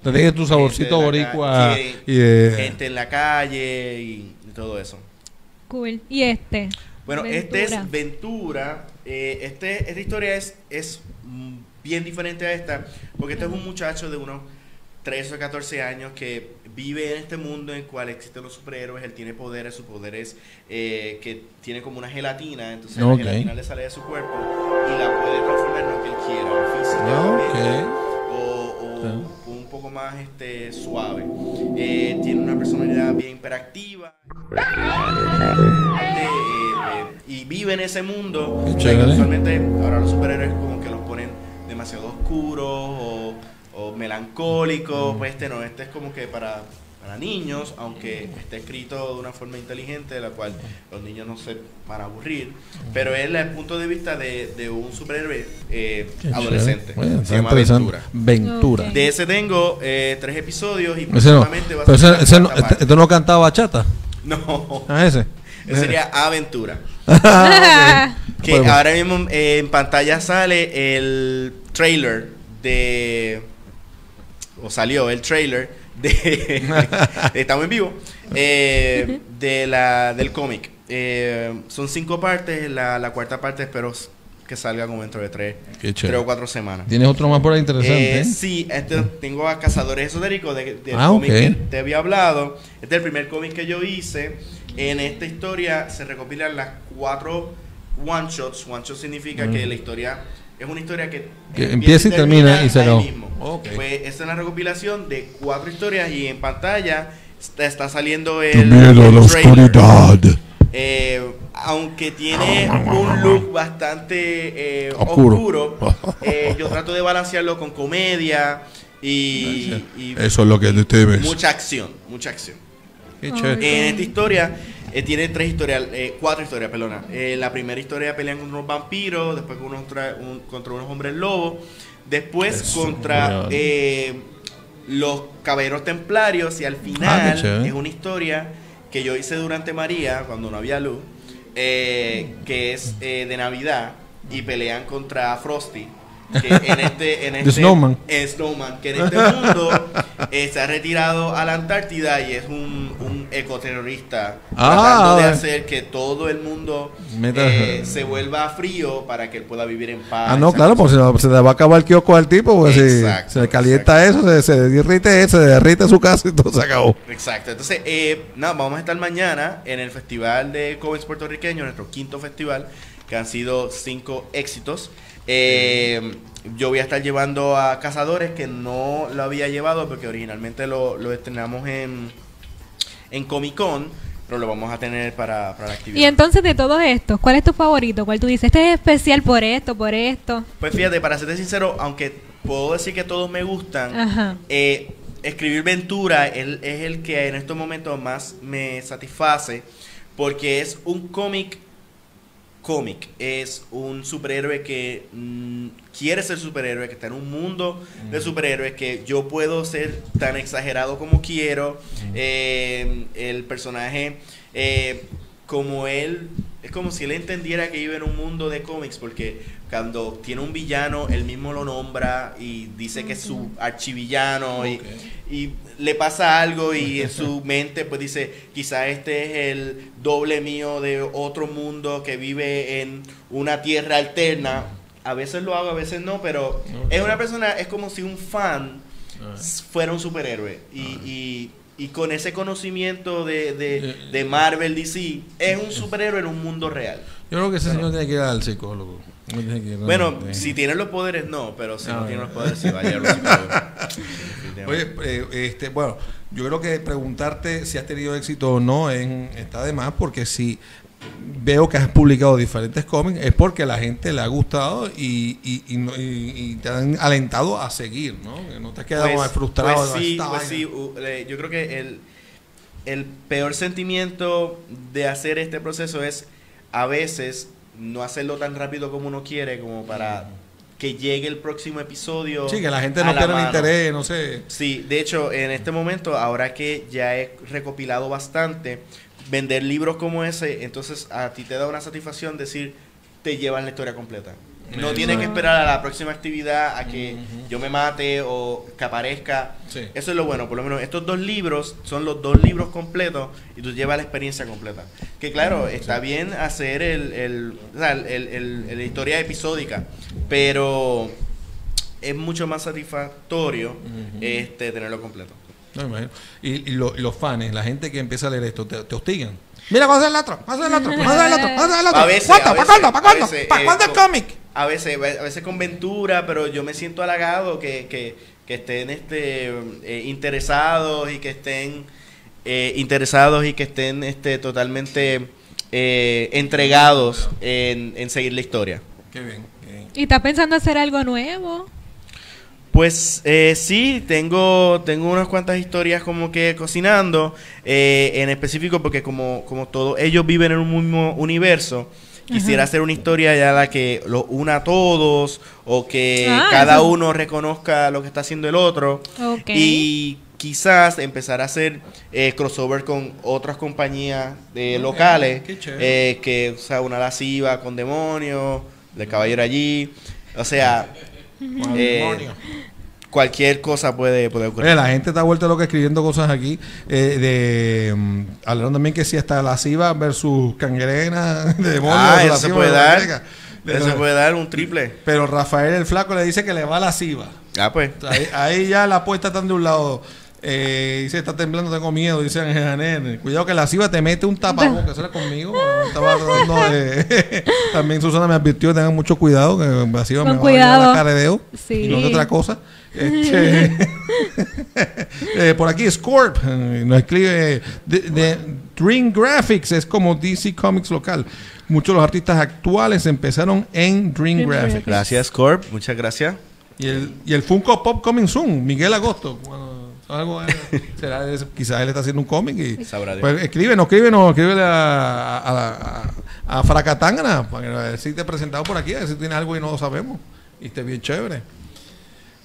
A: Te tu saborcito boricua
F: ca- sí,
A: y de...
F: gente en la calle y, y todo eso.
B: Cool. ¿Y este?
F: Bueno, este es Ventura. eh, este, esta historia es, es mm, bien diferente a esta, porque este es un muchacho de unos 13 o 14 años que vive en este mundo en el cual existen los superhéroes, él tiene poderes, su poder es eh, que tiene como una gelatina, entonces
A: Ok.
F: la gelatina le sale de su cuerpo y la puede transformar en lo que él quiera, físicamente
A: Ok.
F: o, más este, suave. Eh, tiene una personalidad bien hiperactiva. Eh, eh, y vive en ese mundo. Usualmente ahora los superhéroes como que los ponen demasiado oscuros o, o melancólicos. Pues este no, este es como que para, para niños, aunque esté escrito de una forma inteligente, de la cual los niños no se van a aburrir. Pero es el punto de vista de, de un superhéroe eh, adolescente.
A: Bueno,
F: Se
A: está
F: llama. Ventura. De ese tengo eh, tres episodios y
A: no.
F: próximamente va a ser
A: ese, ese no, no cantaba bachata.
F: No,
A: Ah, ese.
F: ese sería Aventura.
A: Ah.
F: Que
A: Bueno,
F: ahora mismo eh, en pantalla sale el trailer de. O salió el trailer de. estamos en vivo. eh, de la, del cómic. Eh, son cinco partes. La, la cuarta parte espero que salga como dentro de tres, tres o cuatro semanas.
A: Tienes otro más por ahí interesante.
F: Eh, sí, este, tengo a Cazadores Esotéricos de, del
A: Ah,
F: cómic que te había hablado. Este es el primer cómic que yo hice. En esta historia se recopilan las cuatro one shots. One shot significa que la historia es una historia que.
A: Que empieza y termina y se acabó.
F: mismo.
A: Ok.
F: Pues esta es una recopilación de cuatro historias y en pantalla está, está saliendo el,
A: miedo a la oscuridad.
F: Eh, aunque tiene un look bastante eh,
A: Oscuro.
F: oscuro, eh, yo trato de balancearlo con comedia y, y
A: Eso es lo que temes.
F: mucha acción, mucha acción.
A: Qué.
F: En esta historia eh, tiene tres historias, eh, cuatro historias, perdona. En la primera historia pelean contra unos vampiros, después con unos tra- un- contra unos hombres lobos, después contra eh, los caballeros templarios y al
A: Ah,
F: final es una historia que yo hice durante María, cuando no había luz, eh, que es eh, de Navidad y pelean contra Frosty. Que en este, en este
A: Snowman.
F: en Snowman, que en este mundo eh, se ha retirado a la Antártida y es un, un ecoterrorista
A: Ah,
F: tratando de hacer que todo el mundo eh, se vuelva frío para que él pueda vivir en paz.
A: Ah, no, claro, porque se le va a acabar el kiosco al tipo, porque si
F: Exacto,
A: se le calienta eso, se, se derrite, se derrite su casa y todo se acabó.
F: Exacto. Entonces, eh, nada, vamos a estar mañana en el Festival de Cómics Puertorriqueños, nuestro quinto festival, que han sido cinco éxitos. Eh, yo voy a estar llevando a Cazadores, que no lo había llevado porque originalmente lo, lo estrenamos en, en Comic Con, pero lo vamos a tener para, para la actividad.
B: Y entonces de todos estos, ¿cuál es tu favorito? ¿Cuál tú dices? Este es especial por esto, por esto.
F: Pues fíjate, para serte sincero, aunque puedo decir que todos me gustan,
B: Ajá.
F: eh, escribir Ventura el- es el que en estos momentos más me satisface porque es un cómic cómic. Es un superhéroe que mm, quiere ser superhéroe que está en un mundo de superhéroes que yo puedo ser tan exagerado como quiero. Eh, el personaje eh, como él es como si él entendiera que vive en un mundo de cómics porque cuando tiene un villano él mismo lo nombra y dice que es su archivillano y, y le pasa algo y en su mente pues dice quizá este es el doble mío de otro mundo que vive en una tierra alterna a veces lo hago a veces no pero es una persona es como si un fan fuera un superhéroe y, y, y con ese conocimiento de, de, de Marvel DC es un superhéroe en un mundo real
A: Yo creo que ese señor tiene que ir al psicólogo. No tiene que ir a-
F: bueno
A: eh.
F: si tiene los poderes no pero si
A: Ah,
F: no tiene los poderes sí vaya a los psicólogos.
A: Oye, eh, este, bueno, yo creo que preguntarte si has tenido éxito o no en- está de más, porque si veo que has publicado diferentes cómics es porque la gente le ha gustado y, y, y, no- y- y te han alentado a seguir, ¿no? Que no te has quedado
F: Pues-
A: frustrado.
F: Pues sí, pues sí, yo creo que el, el peor sentimiento de hacer este proceso es a veces no hacerlo tan rápido como uno quiere, como para que llegue el próximo episodio.
A: Sí, que la gente no
F: mano.
A: interés, no sé.
F: Sí, de hecho, en este momento, ahora que ya he recopilado bastante, vender libros como ese, entonces a ti te da una satisfacción decir, te llevan la historia completa. No tienes que esperar a la próxima actividad, a que yo me mate o que aparezca.
A: Sí.
F: Eso es lo bueno, por lo menos estos dos libros son los dos libros completos y tú llevas la experiencia completa. Que claro, está bien hacer el, el, el- el- historia episódica, pero es mucho más satisfactorio este tenerlo completo.
A: No, me imagino. Y, y lo- los fans, la gente que empieza a leer esto, te, te hostigan. Mira, ¿cuándo es el otro? ¿Cuándo es el otro? ¿Cuándo es el otro? ¿Cuándo es el otro?
F: A veces,
A: ¿Cuándo?
F: a
A: ¿Para cuándo? ¿Para
F: a
A: cuándo? ¿Para cuándo el cómic?
F: a veces, a veces con ventura, pero yo me siento halagado que, que, que estén este, eh, interesados y que estén eh, interesados y que estén este, totalmente eh, entregados en, en seguir la historia.
A: Qué bien. qué bien.
B: ¿Y estás pensando hacer algo nuevo?
F: Pues eh, sí, tengo, tengo unas cuantas historias como que cocinando, eh, en específico porque como, como todos ellos viven en un mismo universo, quisiera hacer una historia ya la que los una a todos o que
B: Ah,
F: cada
B: eso.
F: uno reconozca lo que está haciendo el otro. Y quizás empezar a hacer eh, crossover con otras compañías eh, locales eh, que o sea una lasciva con demonios, el caballero allí, o sea eh, cualquier cosa puede, puede ocurrir.
A: Oye, la gente está vuelta loca escribiendo cosas aquí. Eh, de mm, Hablaron también que si hasta la SIVA versus Cangrena, de demonios.
F: Ah, eso se puede
A: de
F: dar. Eso se puede dar un triple.
A: Pero Rafael el Flaco le dice que le va a la SIVA.
F: Ah, pues.
A: O sea, ahí, ahí ya la apuesta está de un lado. Eh, dice, está temblando, tengo miedo, dice Ángel Janel. Cuidado que la SIVA te mete un tapabocas, era conmigo. Estaba tratando de- También Susana me advirtió que tengan mucho cuidado, que la
B: Con
A: me va a llevar
B: cuidado.
A: de dedo
B: Sí.
A: y no de otra cosa. Este, eh, por aquí Scorp eh, nos escribe de, de Dream Graphics es como DC Comics local. Muchos de los artistas actuales empezaron en Dream,
B: Dream
A: Graphics.
B: Graphics.
F: Gracias, Corp. Muchas gracias.
A: Y el, y el Funko Pop Coming Soon, Miguel Agosto. Bueno, algo, eh, será, es- quizás él está haciendo un cómic y
F: Sabrá
A: pues escríbenos, escríbenos, escríbele a, a, a, a Fracatangana para ver si te he presentado por aquí, a ver si tiene algo y no lo sabemos. Y esté bien chévere.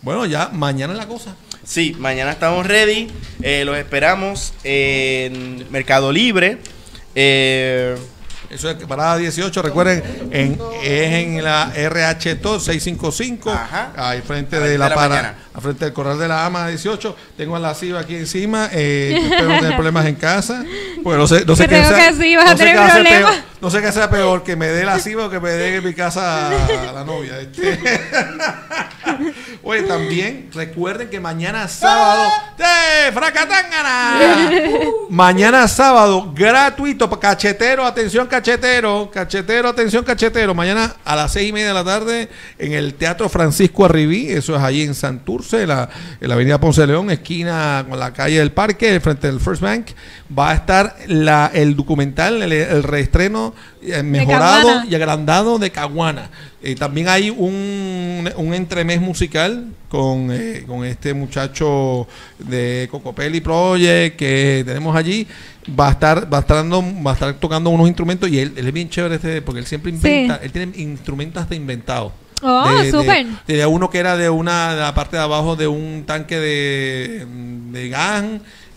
A: Bueno, ya mañana es la cosa.
F: Sí, mañana estamos ready. Eh, los esperamos en Mercado Libre. Eh,
A: Eso es parada 18, recuerden, en, es en la RH TOR 655,
F: Ajá.
A: ahí frente
F: A
A: de
F: 10
A: la,
F: de la
A: para,
F: mañana.
A: a frente del corral de la AMA 18. Tengo a la CIVA aquí encima, eh, espero no tener problemas en casa. Pues no sé, no sé
B: tengo
A: sea-
B: sí,
A: no sé qué peor, no sé qué sea peor, que me dé la CIVA o que me dé en mi casa a la novia. este. Oye, también recuerden que mañana sábado, ¡eh, Fracatangana! Mañana sábado, gratuito, cachetero, atención cachetero, cachetero, atención cachetero. Mañana a las seis y media de la tarde en el Teatro Francisco Arribí, eso es allí en Santurce, la, en la avenida Ponce de León, esquina con la calle del Parque, frente del First Bank. Va a estar la, el documental, el, el reestreno mejorado
B: Caguana.
A: y agrandado de Caguana. Eh, también hay un, un entremés musical con, eh, con este muchacho de Cocopelli Project que tenemos allí. Va a estar, va a estar dando- va a estar tocando unos instrumentos y él, él es bien chévere este, porque él siempre inventa, él tiene instrumentos hasta inventados.
B: Oh,
A: De- de- uno que era de una, de la parte de abajo de un tanque de, de gas.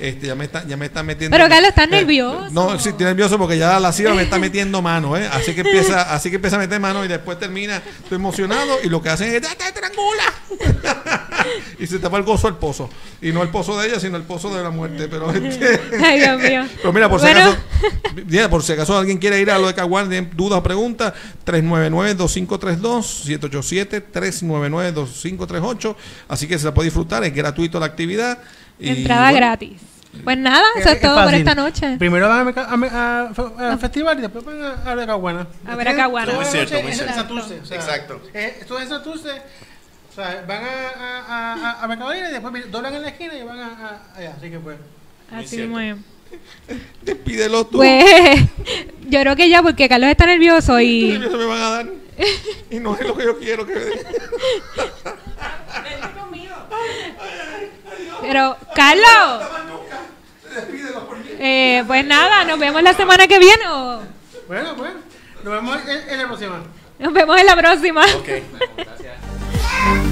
A: Este, ya me está, ya me está metiendo.
B: Pero, Carlos, ¿estás
A: Eh,
B: nervioso?
A: No, sí, estoy nervioso porque ya la CIVA me está metiendo mano, ¿eh? Así que empieza, así que empieza a meter mano y después termina, estoy emocionado y lo que hacen es ¡Ya te estrangula! y se tapa el gozo al pozo. Y no el pozo de ella, sino el pozo de la muerte. Pero, este-
B: Ay, Dios mío.
A: pero mira, por si
B: Bueno.
A: acaso, mira, por si acaso alguien quiere ir a lo de Caguán, dudas o preguntas, 399-2532, 787-399-2538. Así que se la puede disfrutar, es gratuito la actividad. y,
B: Entrada
A: bueno,
B: gratis. Pues nada, eso es, todo por
E: fácil.
B: esta noche.
E: Primero van a, a, a- a- festival y después van a, a ver a Caguana.
B: A ver a Caguana.
F: Muy cierto, muy
E: es en
F: cierto.
E: Santurce, o sea,
F: Exacto.
E: eh, Esto es en Santurce. O sea, van a, a, a, y después doblan en la esquina y van a, a- allá. Así que pues.
B: Así es.
A: Despídelo tú.
B: Pues yo creo que ya, porque Carlos está nervioso y.
A: Nervioso me van a dar. Y no es lo que yo quiero que me den.
D: Vente conmigo.
B: Pero, Carlos. Eh, pues nada, nos vemos la semana que viene.
E: Bueno, bueno. Nos vemos en, en la próxima.
B: Nos vemos en la próxima.
F: Ok, gracias.